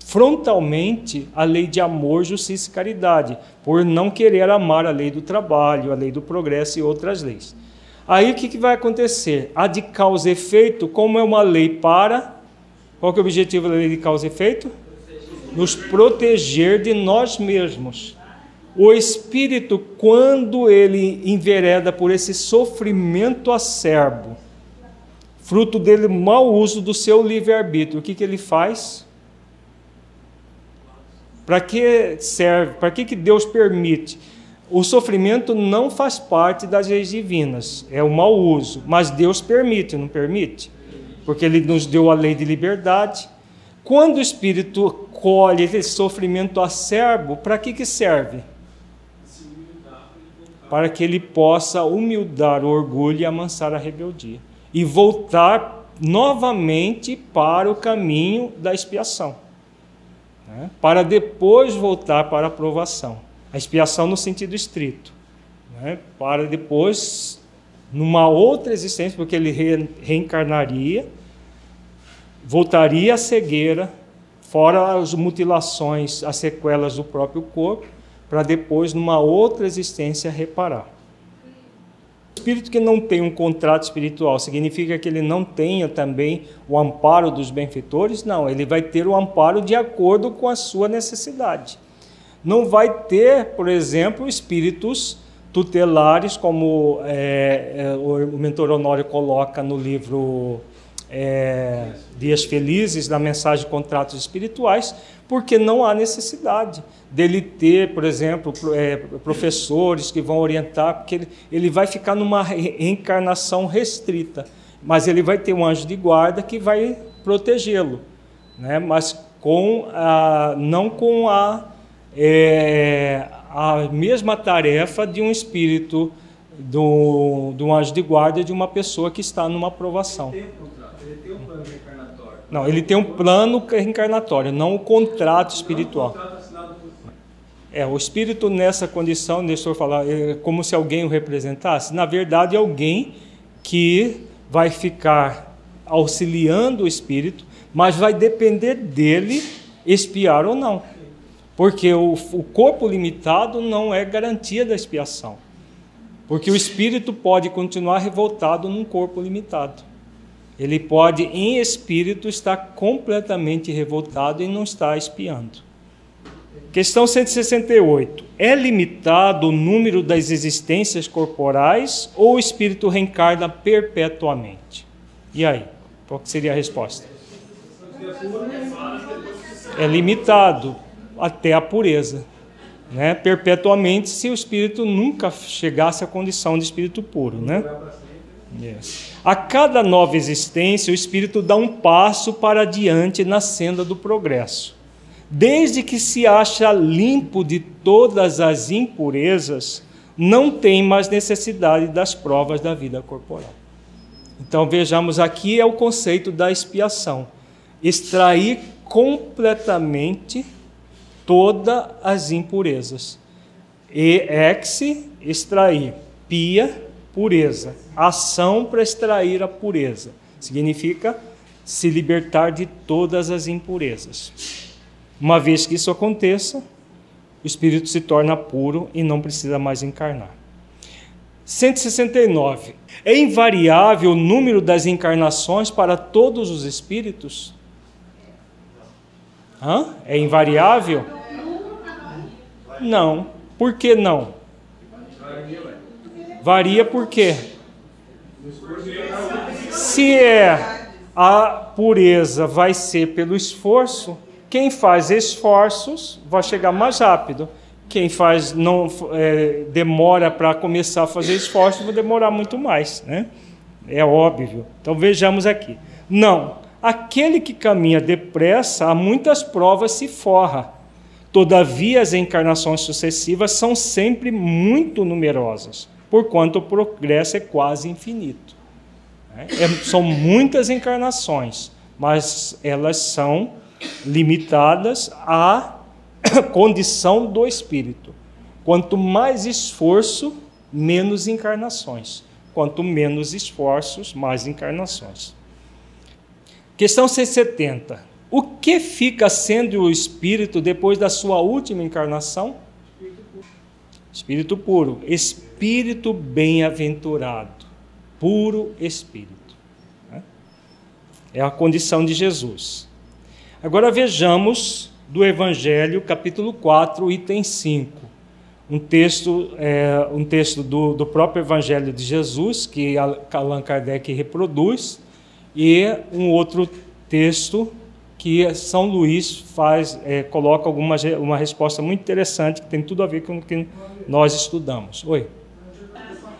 frontalmente a lei de amor, justiça e caridade, por não querer amar a lei do trabalho, a lei do progresso e outras leis. Aí o que, que vai acontecer? A de causa e efeito, como é uma lei para. Qual que é o objetivo da lei de causa e efeito? Nos proteger de nós mesmos. O espírito, quando ele envereda por esse sofrimento acerbo, fruto dele mau uso do seu livre-arbítrio, o que, que ele faz? Para que serve? Para que, que Deus permite? O sofrimento não faz parte das leis divinas, é o mau uso, mas Deus permite, não permite? Porque Ele nos deu a lei de liberdade. Quando o Espírito colhe esse sofrimento acerbo, para que, que serve? Para que ele possa humildar o orgulho e amansar a rebeldia. E voltar novamente para o caminho da expiação né, para depois voltar para a aprovação. A expiação no sentido estrito, né, para depois, numa outra existência, porque ele re, reencarnaria, voltaria à cegueira, fora as mutilações, as sequelas do próprio corpo, para depois, numa outra existência, reparar espírito que não tem um contrato espiritual significa que ele não tenha também o amparo dos benfeitores? Não, ele vai ter o amparo de acordo com a sua necessidade. Não vai ter, por exemplo, espíritos tutelares, como é, é, o mentor Honório coloca no livro é, dias felizes da mensagem contratos espirituais, porque não há necessidade dele ter, por exemplo, é, professores que vão orientar, porque ele, ele vai ficar numa reencarnação restrita, mas ele vai ter um anjo de guarda que vai protegê-lo, né? mas com a, não com a, é, a mesma tarefa de um espírito do, do anjo de guarda de uma pessoa que está numa aprovação. Ele tem um plano reencarnatório. Não, ele tem um plano reencarnatório, não o um contrato espiritual. É, o espírito nessa condição, Nestor falar, é como se alguém o representasse. Na verdade, é alguém que vai ficar auxiliando o espírito, mas vai depender dele expiar ou não. Porque o, o corpo limitado não é garantia da expiação. Porque o espírito pode continuar revoltado num corpo limitado. Ele pode, em espírito, estar completamente revoltado e não estar espiando. Questão 168. É limitado o número das existências corporais ou o espírito reencarna perpetuamente? E aí? Qual seria a resposta? É limitado até a pureza. Né? Perpetuamente, se o espírito nunca chegasse à condição de espírito puro. Né? Yes. A cada nova existência, o espírito dá um passo para adiante na senda do progresso desde que se acha limpo de todas as impurezas, não tem mais necessidade das provas da vida corporal. Então vejamos aqui é o conceito da expiação. Extrair completamente todas as impurezas. E ex, extrair. Pia, pureza. Ação para extrair a pureza. Significa se libertar de todas as impurezas. Uma vez que isso aconteça, o espírito se torna puro e não precisa mais encarnar. 169. É invariável o número das encarnações para todos os espíritos? Hã? É invariável? Não. Por que não? Varia por quê? Se é a pureza vai ser pelo esforço, quem faz esforços vai chegar mais rápido. Quem faz não é, demora para começar a fazer esforços vai demorar muito mais, né? É óbvio. Então vejamos aqui. Não, aquele que caminha depressa a muitas provas se forra. Todavia as encarnações sucessivas são sempre muito numerosas, porquanto o progresso é quase infinito. É, são muitas encarnações, mas elas são limitadas à condição do espírito. Quanto mais esforço, menos encarnações. Quanto menos esforços, mais encarnações. Questão 170. O que fica sendo o espírito depois da sua última encarnação? Espírito puro. Espírito bem-aventurado. Puro espírito. É a condição de Jesus. Agora vejamos do Evangelho, capítulo 4, item 5. Um texto, é, um texto do, do próprio Evangelho de Jesus, que Allan Kardec reproduz, e um outro texto que São Luís faz, é, coloca alguma, uma resposta muito interessante, que tem tudo a ver com o que nós estudamos. Oi.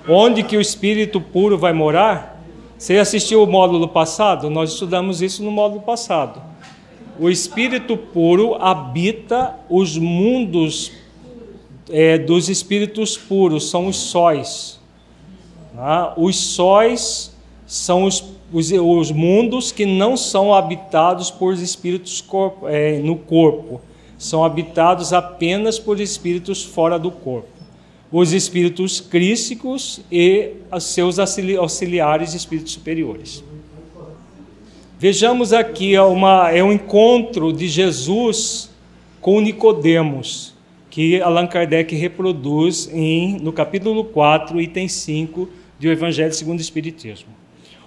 Onde que o Espírito puro vai morar? Você assistiu o módulo passado? Nós estudamos isso no módulo passado o Espírito puro habita os mundos é, dos espíritos puros, são os sóis. Tá? Os sóis são os, os, os, mundos que não são habitados por espíritos corpo, é, no corpo, são habitados apenas por espíritos fora do corpo. Os espíritos crísticos e os seus auxiliares espíritos superiores. Vejamos aqui é, uma, é um encontro de Jesus com Nicodemos, que Allan Kardec reproduz em, no capítulo 4, item 5 do Evangelho segundo o Espiritismo.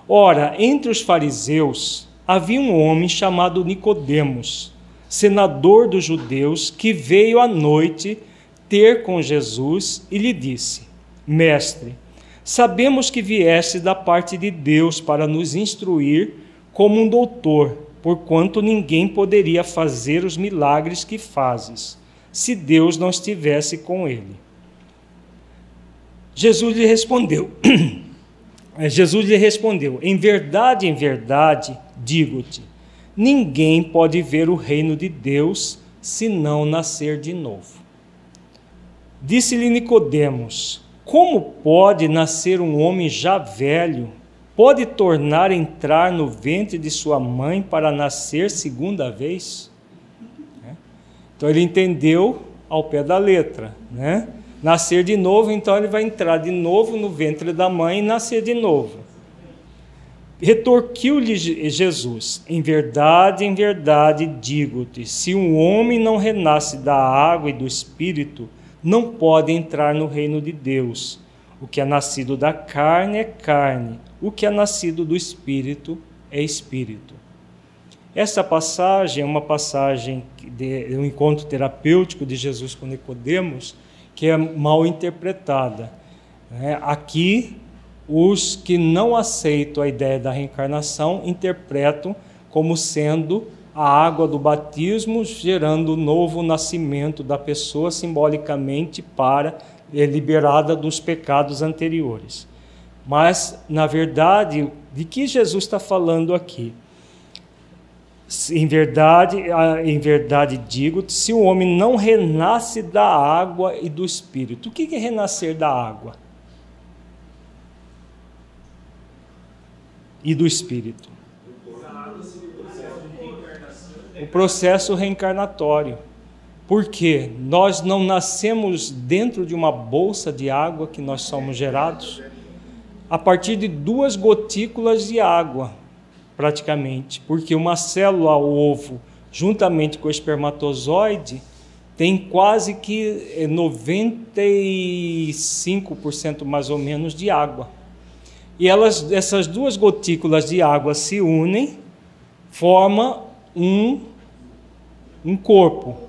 Ora, entre os fariseus havia um homem chamado Nicodemos, senador dos judeus, que veio à noite ter com Jesus e lhe disse: Mestre, sabemos que vieste da parte de Deus para nos instruir como um doutor, porquanto ninguém poderia fazer os milagres que fazes, se Deus não estivesse com ele. Jesus lhe respondeu: Jesus lhe respondeu: Em verdade, em verdade, digo-te, ninguém pode ver o reino de Deus se não nascer de novo. Disse-lhe Nicodemos: Como pode nascer um homem já velho? Pode tornar a entrar no ventre de sua mãe para nascer segunda vez? É. Então ele entendeu ao pé da letra, né? Nascer de novo, então ele vai entrar de novo no ventre da mãe e nascer de novo. Retorquiu-lhe Jesus: Em verdade, em verdade digo-te: se um homem não renasce da água e do espírito, não pode entrar no reino de Deus. O que é nascido da carne é carne, o que é nascido do espírito é espírito. Essa passagem é uma passagem de um encontro terapêutico de Jesus com Nicodemos que é mal interpretada. Né? Aqui, os que não aceitam a ideia da reencarnação interpretam como sendo a água do batismo gerando o novo nascimento da pessoa simbolicamente para é liberada dos pecados anteriores. Mas, na verdade, de que Jesus está falando aqui? Em verdade, em verdade digo, se o homem não renasce da água e do espírito. O que é renascer da água? E do espírito. O processo reencarnatório. Porque nós não nascemos dentro de uma bolsa de água que nós somos gerados a partir de duas gotículas de água, praticamente, porque uma célula ovo, juntamente com o espermatozoide, tem quase que 95% mais ou menos de água. E elas, essas duas gotículas de água se unem, forma um, um corpo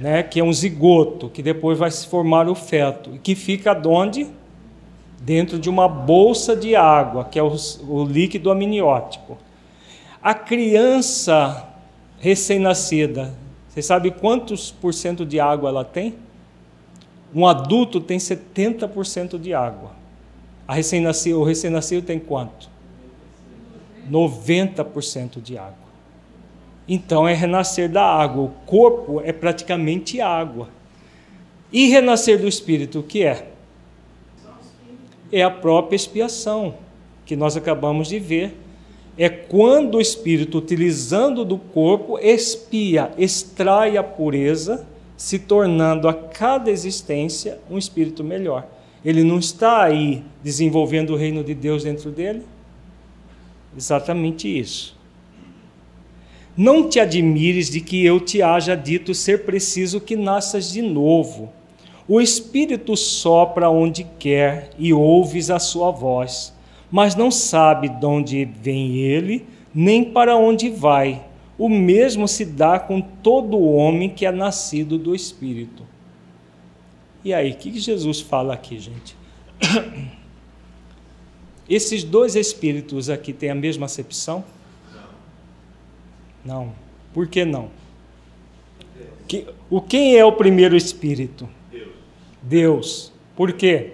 né, que é um zigoto, que depois vai se formar o feto, e que fica onde? Dentro de uma bolsa de água, que é o, o líquido amniótico. A criança recém-nascida, você sabe quantos por cento de água ela tem? Um adulto tem 70% de água. A recém-nascido, o recém-nascido tem quanto? 90% de água. Então é renascer da água. O corpo é praticamente água. E renascer do espírito, o que é? É a própria expiação que nós acabamos de ver. É quando o espírito, utilizando do corpo, expia, extrai a pureza, se tornando a cada existência um espírito melhor. Ele não está aí desenvolvendo o reino de Deus dentro dele? Exatamente isso. Não te admires de que eu te haja dito ser preciso que nasças de novo. O Espírito sopra onde quer e ouves a sua voz, mas não sabe de onde vem ele, nem para onde vai. O mesmo se dá com todo homem que é nascido do Espírito. E aí, o que Jesus fala aqui, gente? Esses dois espíritos aqui têm a mesma acepção? Não. Por que não? Que, o quem é o primeiro espírito? Deus. Deus. Por quê?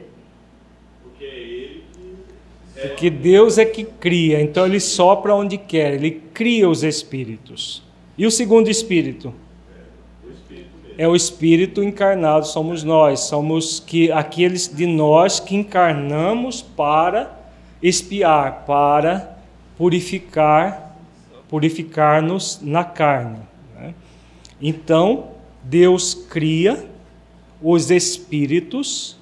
Porque é ele que Porque Deus é que cria, então ele sopra onde quer, ele cria os espíritos. E o segundo espírito? É o espírito encarnado, somos nós, somos que aqueles de nós que encarnamos para espiar, para purificar purificar-nos na carne. Né? Então, Deus cria os espíritos,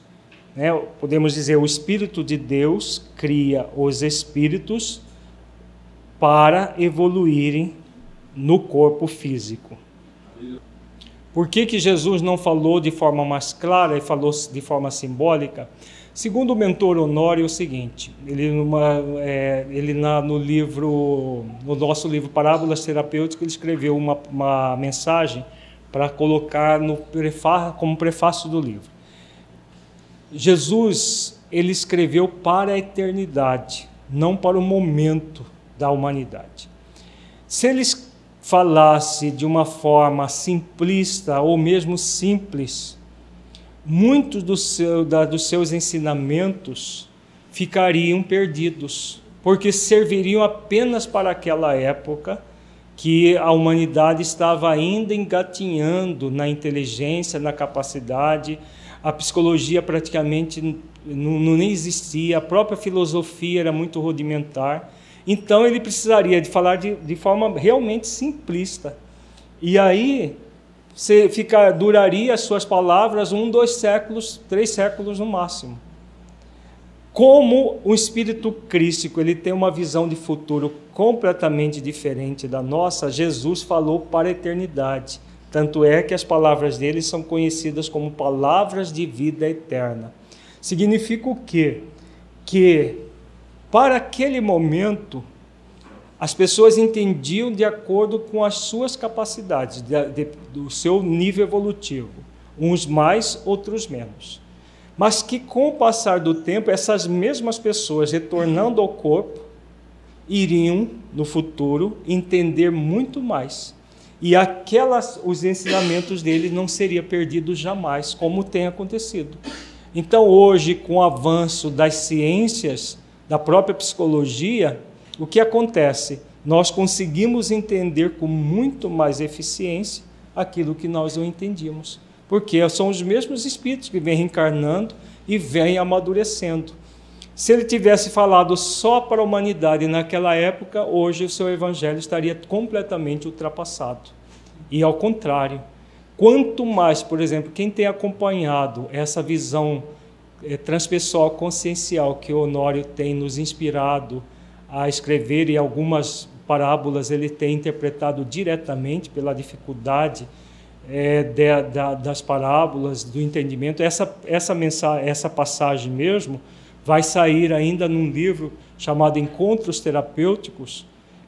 né? podemos dizer, o Espírito de Deus cria os espíritos para evoluírem no corpo físico. Por que, que Jesus não falou de forma mais clara e falou de forma simbólica? Segundo o mentor Honório, é o seguinte: ele, numa, é, ele na, no livro, no nosso livro Parábolas Terapêuticas, ele escreveu uma, uma mensagem para colocar no prefá, como prefácio do livro. Jesus, ele escreveu para a eternidade, não para o momento da humanidade. Se eles falasse de uma forma simplista ou mesmo simples, muitos do seu, da, dos seus ensinamentos ficariam perdidos, porque serviriam apenas para aquela época que a humanidade estava ainda engatinhando na inteligência, na capacidade, a psicologia praticamente não, não nem existia, a própria filosofia era muito rudimentar. Então ele precisaria de falar de, de forma realmente simplista. E aí você fica, duraria as suas palavras um, dois séculos, três séculos no máximo. Como o espírito crístico ele tem uma visão de futuro completamente diferente da nossa, Jesus falou para a eternidade. Tanto é que as palavras dele são conhecidas como palavras de vida eterna. Significa o quê? Que para aquele momento as pessoas entendiam de acordo com as suas capacidades, de, de, do seu nível evolutivo, uns mais, outros menos. Mas que com o passar do tempo, essas mesmas pessoas retornando ao corpo iriam no futuro entender muito mais e aquelas, os ensinamentos dele não seriam perdidos jamais, como tem acontecido. Então, hoje, com o avanço das ciências, da própria psicologia, o que acontece? Nós conseguimos entender com muito mais eficiência aquilo que nós não entendíamos, porque são os mesmos espíritos que vêm reencarnando e vêm amadurecendo. Se ele tivesse falado só para a humanidade naquela época, hoje o seu evangelho estaria completamente ultrapassado. E ao contrário, quanto mais, por exemplo, quem tem acompanhado essa visão é, transpessoal consciencial que o Honório tem nos inspirado a escrever e algumas parábolas ele tem interpretado diretamente pela dificuldade é, de, da, das parábolas, do entendimento, essa, essa, mensagem, essa passagem mesmo vai sair ainda num livro chamado Encontros Terapêuticos,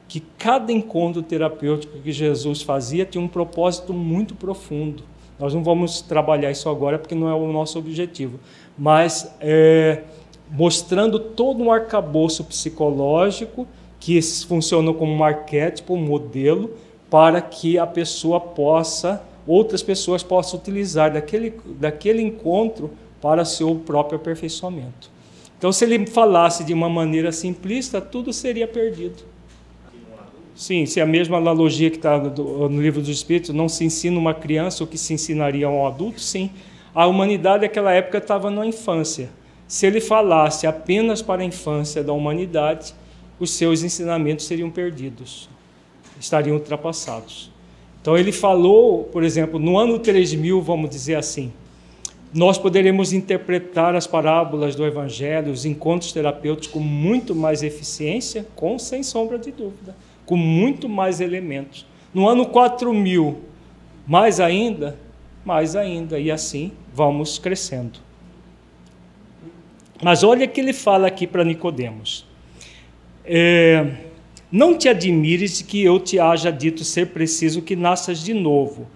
que cada encontro terapêutico que Jesus fazia tinha um propósito muito profundo. Nós não vamos trabalhar isso agora porque não é o nosso objetivo, mas é, mostrando todo um arcabouço psicológico que funciona como um arquétipo, um modelo, para que a pessoa possa, outras pessoas possam utilizar daquele, daquele encontro para seu próprio aperfeiçoamento. Então, se ele falasse de uma maneira simplista, tudo seria perdido. Sim, se é a mesma analogia que está no, livro dos Espíritos, não se ensina uma criança o que se ensinaria a um adulto, sim. A humanidade naquela época estava na infância. Se ele falasse apenas para a infância da humanidade, os seus ensinamentos seriam perdidos, estariam ultrapassados. Então ele falou, por exemplo, no ano 3000, vamos dizer assim, nós poderemos interpretar as parábolas do Evangelho, os encontros terapêuticos com muito mais eficiência, com sem sombra de dúvida, com muito mais elementos. No ano 4000, mais ainda, mais ainda, e assim vamos crescendo. Mas olha que ele fala aqui para Nicodemos. É, não te admires que eu te haja dito ser preciso que nasças de novo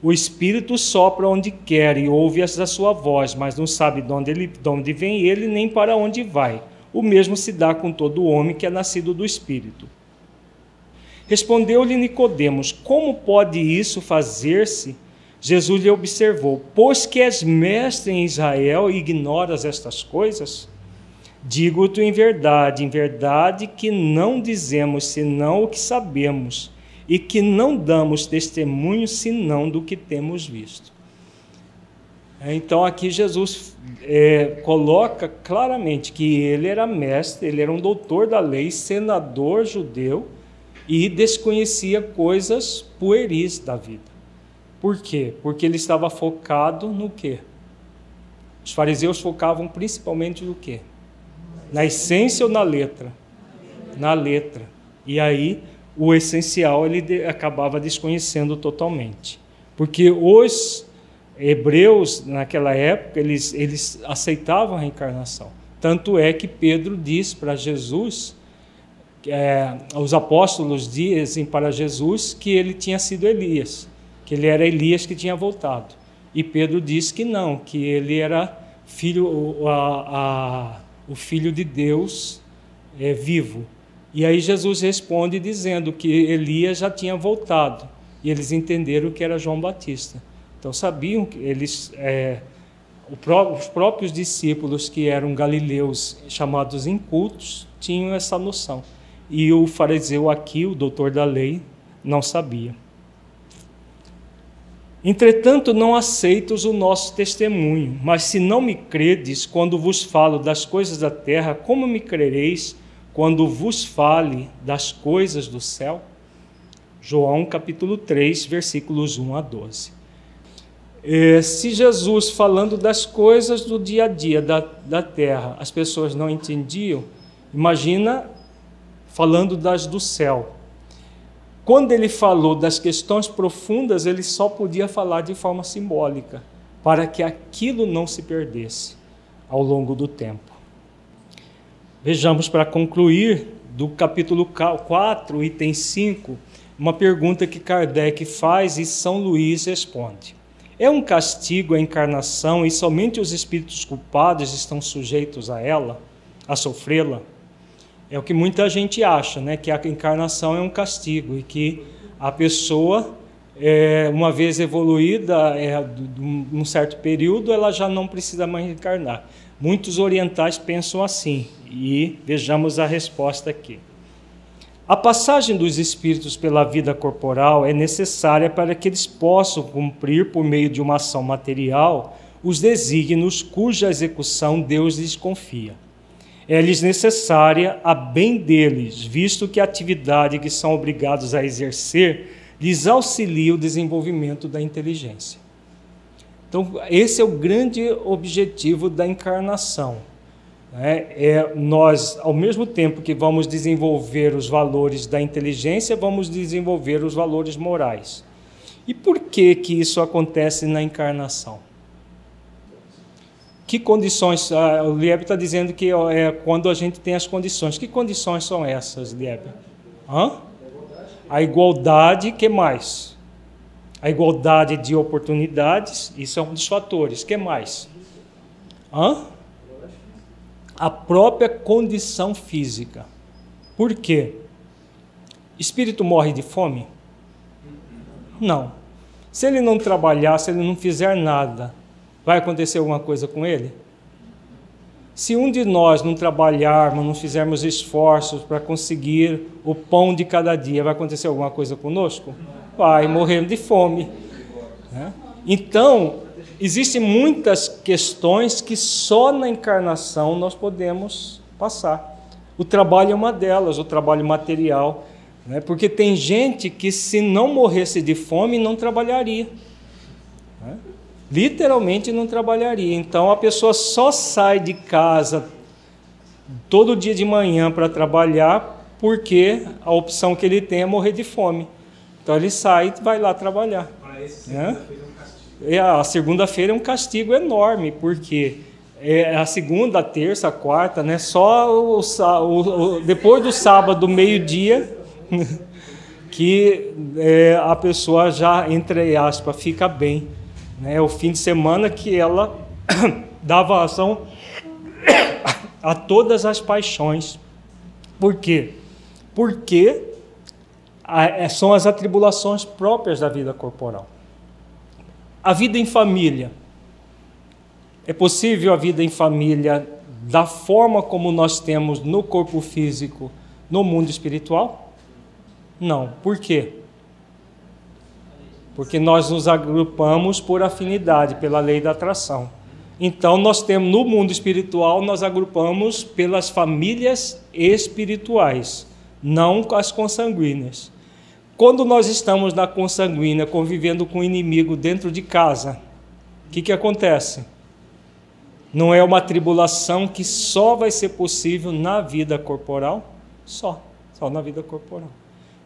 o Espírito sopra onde quer e ouve a sua voz, mas não sabe de onde, ele, de onde vem ele nem para onde vai. O mesmo se dá com todo homem que é nascido do Espírito. Respondeu-lhe Nicodemos: Como pode isso fazer-se? Jesus lhe observou: Pois que és mestre em Israel e ignoras estas coisas? Digo-te em verdade, em verdade que não dizemos senão o que sabemos e que não damos testemunho senão do que temos visto. Então aqui Jesus é, coloca claramente que ele era mestre, ele era um doutor da lei, senador judeu e desconhecia coisas pueris da vida. Por quê? Porque ele estava focado no quê? Os fariseus focavam principalmente no quê? Na essência ou na letra? Na letra. E aí o essencial ele acabava desconhecendo totalmente. Porque os hebreus, naquela época, eles, eles aceitavam a reencarnação. Tanto é que Pedro diz para Jesus, é, os apóstolos dizem para Jesus que ele tinha sido Elias, que ele era Elias que tinha voltado. E Pedro diz que não, que ele era filho, a, a, o filho de Deus é, vivo E aí Jesus responde dizendo que Elias já tinha voltado. E eles entenderam que era João Batista. Então sabiam que eles, é, os próprios discípulos que eram galileus chamados incultos tinham essa noção. E o fariseu aqui, o doutor da lei, não sabia. Entretanto, não aceitos o nosso testemunho, mas se não me credes quando vos falo das coisas da terra, como me crereis quando vos fale das coisas do céu? João capítulo 3, versículos 1 a 12. É, se Jesus, falando das coisas do dia a dia da, da terra, as pessoas não entendiam, imagina falando das do céu. Quando ele falou das questões profundas, ele só podia falar de forma simbólica, para que aquilo não se perdesse ao longo do tempo. Vejamos para concluir do capítulo 4, item 5, uma pergunta que Kardec faz e São Luís responde. É um castigo a encarnação e somente os espíritos culpados estão sujeitos a ela, a sofrê-la? É o que muita gente acha, né? que a encarnação é um castigo e que a pessoa, é, uma vez evoluída, é, num certo período, ela já não precisa mais encarnar. Muitos orientais pensam assim e vejamos a resposta aqui. A passagem dos espíritos pela vida corporal é necessária para que eles possam cumprir, por meio de uma ação material, os desígnios cuja execução Deus lhes confia é-lhes necessária a bem deles, visto que a atividade que são obrigados a exercer lhes auxilia o desenvolvimento da inteligência. Então, esse é o grande objetivo da encarnação. Né? É nós, ao mesmo tempo que vamos desenvolver os valores da inteligência, vamos desenvolver os valores morais. E por que que isso acontece na encarnação? Que condições? Ah, o Lieb está dizendo que é quando a gente tem as condições. Que condições são essas, Lieb? Hã? A igualdade, que mais? A igualdade de oportunidades, isso é um dos fatores. que mais? Hã? A própria condição física. Por quê? Espírito morre de fome? Não. Se ele não trabalhar, se ele não fizer nada, vai acontecer alguma coisa com ele? Se um de nós não trabalharmos, não fizermos esforços para conseguir o pão de cada dia, vai acontecer alguma coisa conosco? Vai, morrendo de fome. Né? Então, existem muitas questões que só na encarnação nós podemos passar. O trabalho é uma delas, o trabalho material. Né? Porque tem gente que, se não morresse de fome, não trabalharia literalmente não trabalharia. Então a pessoa só sai de casa todo dia de manhã para trabalhar porque a opção que ele tem é morrer de fome. Então ele sai e vai lá trabalhar. Né? E a segunda-feira é um castigo enorme, porque é a segunda, a terça, a quarta, né? Só o, o, o depois do sábado, meio-dia, que é, a pessoa já, entre aspas, fica bem né, o fim de semana que ela dava ação a todas as paixões. Por quê? Porque é, são as atribulações próprias da vida corporal. A vida em família. É possível a vida em família da forma como nós temos no corpo físico, no mundo espiritual? Não. Por quê? porque nós nos agrupamos por afinidade, pela lei da atração. Então, nós temos no mundo espiritual, nós agrupamos pelas famílias espirituais, não as consanguíneas. Quando nós estamos na consanguínea, convivendo com o inimigo dentro de casa, o que, que acontece? Não é uma tribulação que só vai ser possível na vida corporal? Só, só na vida corporal.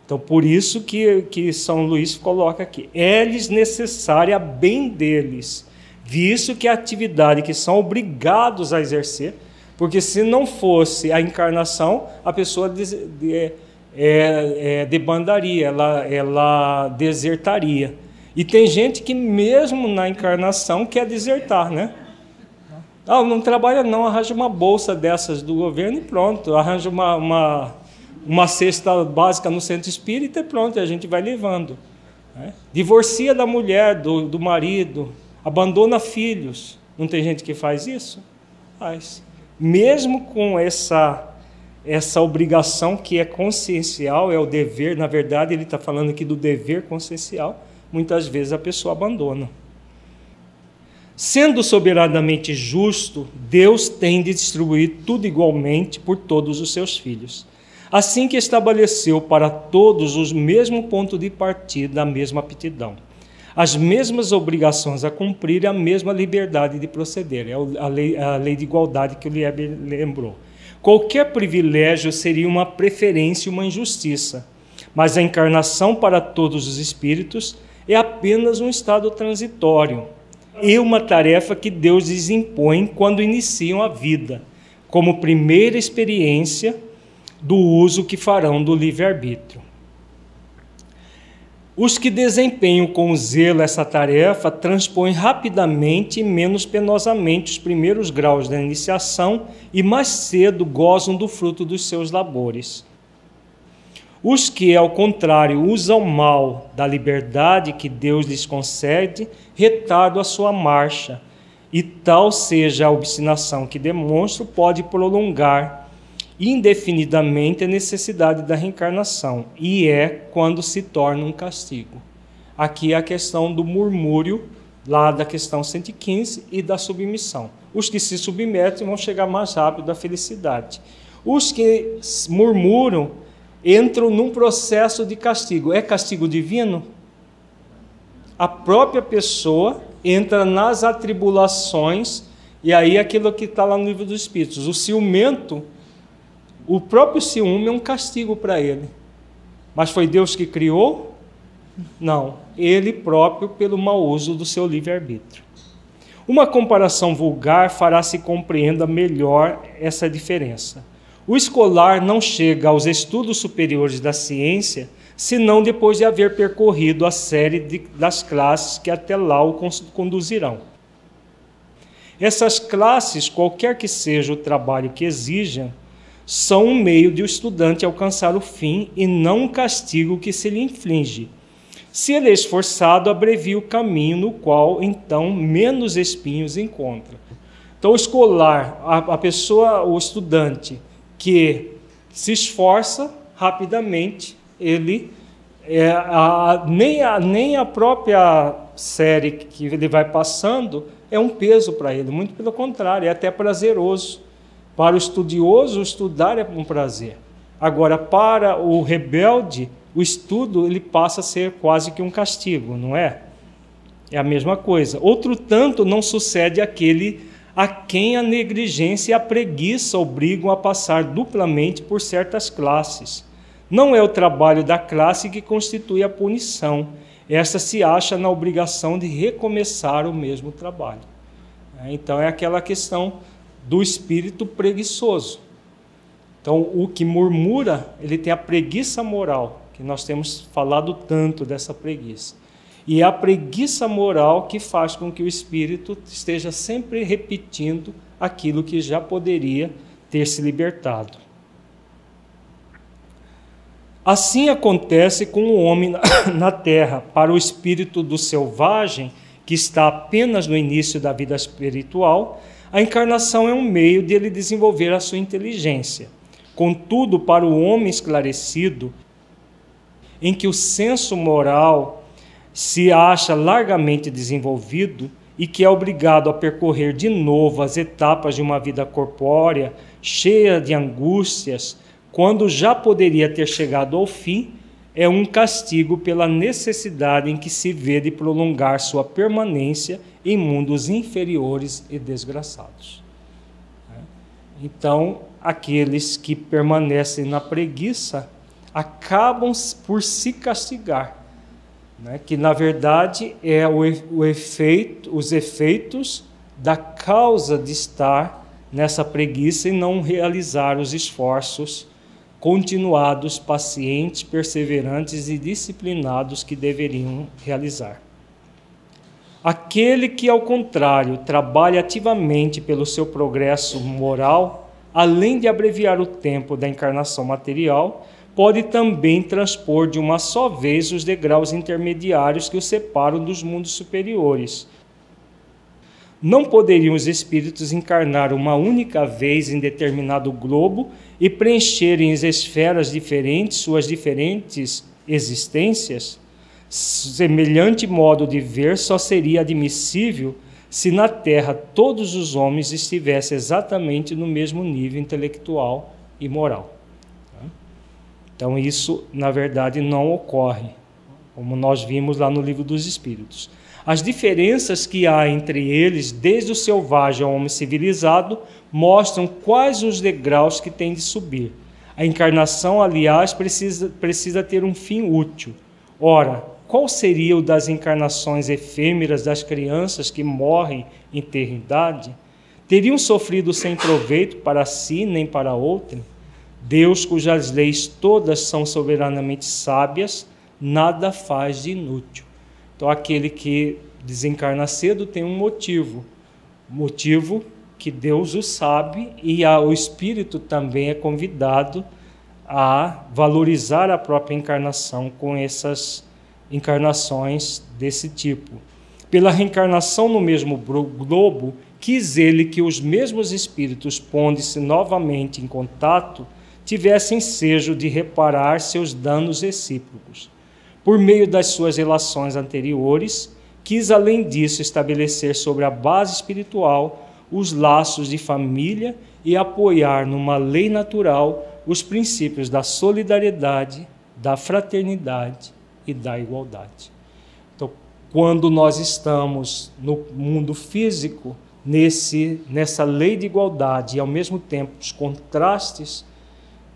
Então, por isso que, que São Luís coloca aqui: é-lhes necessária bem deles, visto que a atividade que são obrigados a exercer, porque se não fosse a encarnação, a pessoa des, de, é, é, debandaria, ela, ela desertaria. E tem gente que, mesmo na encarnação, quer desertar, né? Ah, não trabalha não, arranja uma bolsa dessas do governo e pronto, arranja uma, uma uma cesta básica no centro espírita e pronto, a gente vai levando. Né? Divorcia da mulher, do, do marido, abandona filhos. Não tem gente que faz isso? Faz. Mesmo com essa essa obrigação que é consciencial, é o dever, na verdade ele está falando aqui do dever consciencial, muitas vezes a pessoa abandona. Sendo soberanamente justo, Deus tem de distribuir tudo igualmente por todos os seus filhos. Assim que estabeleceu para todos o mesmo ponto de partida, a mesma aptidão, as mesmas obrigações a cumprir e a mesma liberdade de proceder. É a lei, a lei de igualdade que o Lieber lembrou. Qualquer privilégio seria uma preferência e uma injustiça, mas a encarnação para todos os espíritos é apenas um estado transitório e uma tarefa que Deus lhes impõe quando iniciam a vida, como primeira experiência do uso que farão do livre-arbítrio. Os que desempenham com zelo essa tarefa transpõem rapidamente e menos penosamente os primeiros graus da iniciação e mais cedo gozam do fruto dos seus labores. Os que, ao contrário, usam mal da liberdade que Deus lhes concede, retardam a sua marcha, e tal seja a obstinação que demonstram, pode prolongar indefinidamente a necessidade da reencarnação, e é quando se torna um castigo. Aqui é a questão do murmúrio, lá da questão 115, e da submissão. Os que se submetem vão chegar mais rápido à felicidade. Os que murmuram entram num processo de castigo. É castigo divino? A própria pessoa entra nas atribulações, e aí aquilo que está lá no livro dos Espíritos. O ciumento o próprio ciúme é um castigo para ele. Mas foi Deus que criou? Não, ele próprio pelo mau uso do seu livre-arbítrio. Uma comparação vulgar fará se compreenda melhor essa diferença. O escolar não chega aos estudos superiores da ciência senão depois de haver percorrido a série de, das classes que até lá o conduzirão. Essas classes, qualquer que seja o trabalho que exijam, são um meio de o estudante alcançar o fim e não um castigo que se lhe inflige. Se ele é esforçado, abrevia o caminho no qual então menos espinhos encontra. Então, o escolar, a, a pessoa, o estudante que se esforça rapidamente, ele é, a, nem, a, nem a própria série que ele vai passando é um peso para ele, muito pelo contrário, é até prazeroso para o estudioso, estudar é um prazer. Agora, para o rebelde, o estudo ele passa a ser quase que um castigo, não é? É a mesma coisa. Outro tanto não sucede aquele a quem a negligência e a preguiça obrigam a passar duplamente por certas classes. Não é o trabalho da classe que constitui a punição. Essa se acha na obrigação de recomeçar o mesmo trabalho. Então é aquela questão do espírito preguiçoso. Então, o que murmura, ele tem a preguiça moral, que nós temos falado tanto dessa preguiça. E é a preguiça moral que faz com que o espírito esteja sempre repetindo aquilo que já poderia ter se libertado. Assim acontece com o homem na terra. Para o espírito do selvagem, que está apenas no início da vida espiritual, a encarnação é um meio de ele desenvolver a sua inteligência. Contudo, para o homem esclarecido, em que o senso moral se acha largamente desenvolvido e que é obrigado a percorrer de novo as etapas de uma vida corpórea, cheia de angústias, quando já poderia ter chegado ao fim, é um castigo pela necessidade em que se vê de prolongar sua permanência em mundos inferiores e desgraçados. Então, aqueles que permanecem na preguiça acabam por se castigar, né? que na verdade é o, efeito, os efeitos da causa de estar nessa preguiça e não realizar os esforços continuados, pacientes, perseverantes e disciplinados que deveriam realizar. Aquele que, ao contrário, trabalha ativamente pelo seu progresso moral, além de abreviar o tempo da encarnação material, pode também transpor de uma só vez os degraus intermediários que o separam dos mundos superiores. Não poderiam os espíritos encarnar uma única vez em determinado globo e preencherem as esferas diferentes suas diferentes existências? Semelhante modo de ver só seria admissível se na Terra todos os homens estivessem exatamente no mesmo nível intelectual e moral. Então, isso, na verdade, não ocorre, como nós vimos lá no Livro dos Espíritos. As diferenças que há entre eles, desde o selvagem ao homem civilizado, mostram quais os degraus que tem de subir. A encarnação, aliás, precisa, precisa ter um fim útil. Ora, qual seria o das encarnações efêmeras das crianças que morrem em eternidade? Teriam sofrido sem proveito para si nem para outrem? Deus, cujas leis todas são soberanamente sábias, nada faz de inútil. Então, aquele que desencarna cedo tem um motivo, motivo que Deus o sabe e a, o espírito também é convidado a valorizar a própria encarnação com essas encarnações desse tipo. Pela reencarnação no mesmo globo, quis ele que os mesmos espíritos, pondo-se novamente em contato, tivessem sejo de reparar seus danos recíprocos. Por meio das suas relações anteriores, quis além disso estabelecer sobre a base espiritual os laços de família e apoiar numa lei natural os princípios da solidariedade, da fraternidade e da igualdade. Então, quando nós estamos no mundo físico, nesse, nessa lei de igualdade e ao mesmo tempo os contrastes,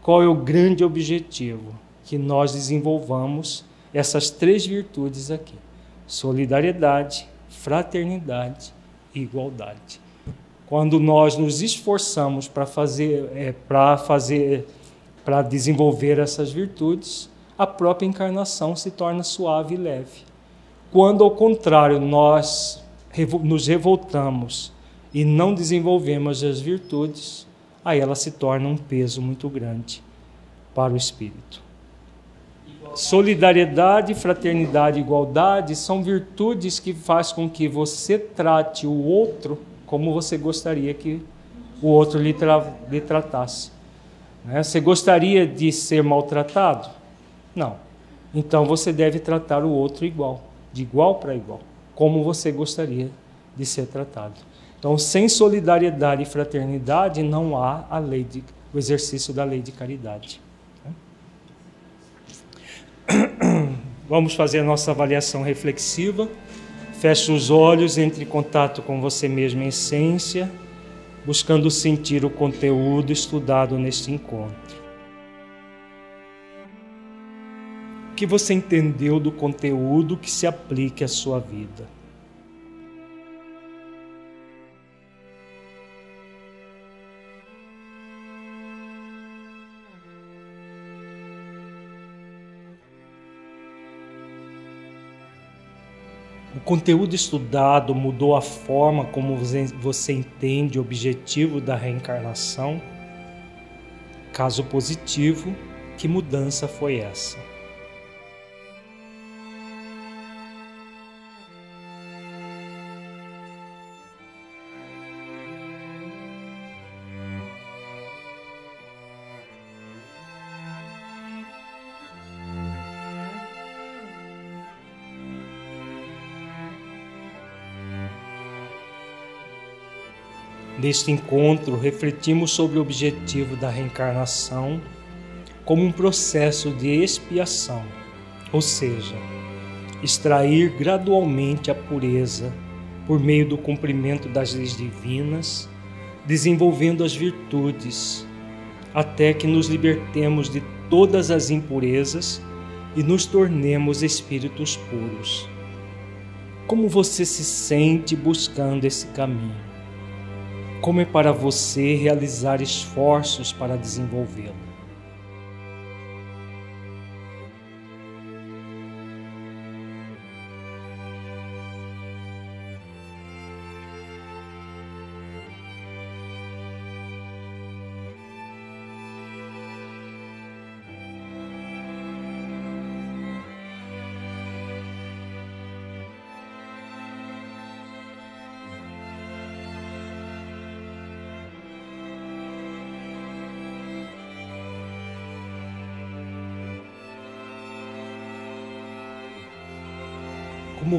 qual é o grande objetivo? Que nós desenvolvamos essas três virtudes aqui: solidariedade, fraternidade e igualdade. Quando nós nos esforçamos para fazer, é, para fazer, para desenvolver essas virtudes, a própria encarnação se torna suave e leve. Quando, ao contrário, nós nos revoltamos e não desenvolvemos as virtudes, aí ela se torna um peso muito grande para o espírito. Solidariedade, fraternidade igualdade são virtudes que faz com que você trate o outro como você gostaria que o outro lhe, tra lhe tratasse. Né? Você gostaria de ser maltratado? Não. Então você deve tratar o outro igual, de igual para igual, como você gostaria de ser tratado. Então, sem solidariedade e fraternidade, não há a lei de, o exercício da lei de caridade. Vamos fazer a nossa avaliação reflexiva. Feche os olhos, entre em contato com você mesmo em essência, buscando sentir o conteúdo estudado neste encontro. que você entendeu do conteúdo que se aplique à sua vida. Conteúdo estudado mudou a forma como você entende o objetivo da reencarnação? Caso positivo, que mudança foi essa? Neste encontro, refletimos sobre o objetivo da reencarnação como um processo de expiação, ou seja, extrair gradualmente a pureza por meio do cumprimento das leis divinas, desenvolvendo as virtudes, até que nos libertemos de todas as impurezas e nos tornemos espíritos puros. Como você se sente buscando esse caminho? Como é para você realizar esforços para desenvolvê-lo.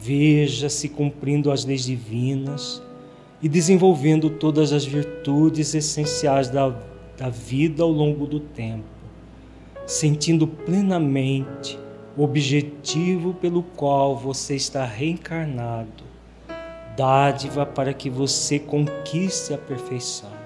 Veja-se cumprindo as leis divinas e desenvolvendo todas as virtudes essenciais da, da vida ao longo do tempo, sentindo plenamente o objetivo pelo qual você está reencarnado dádiva para que você conquiste a perfeição.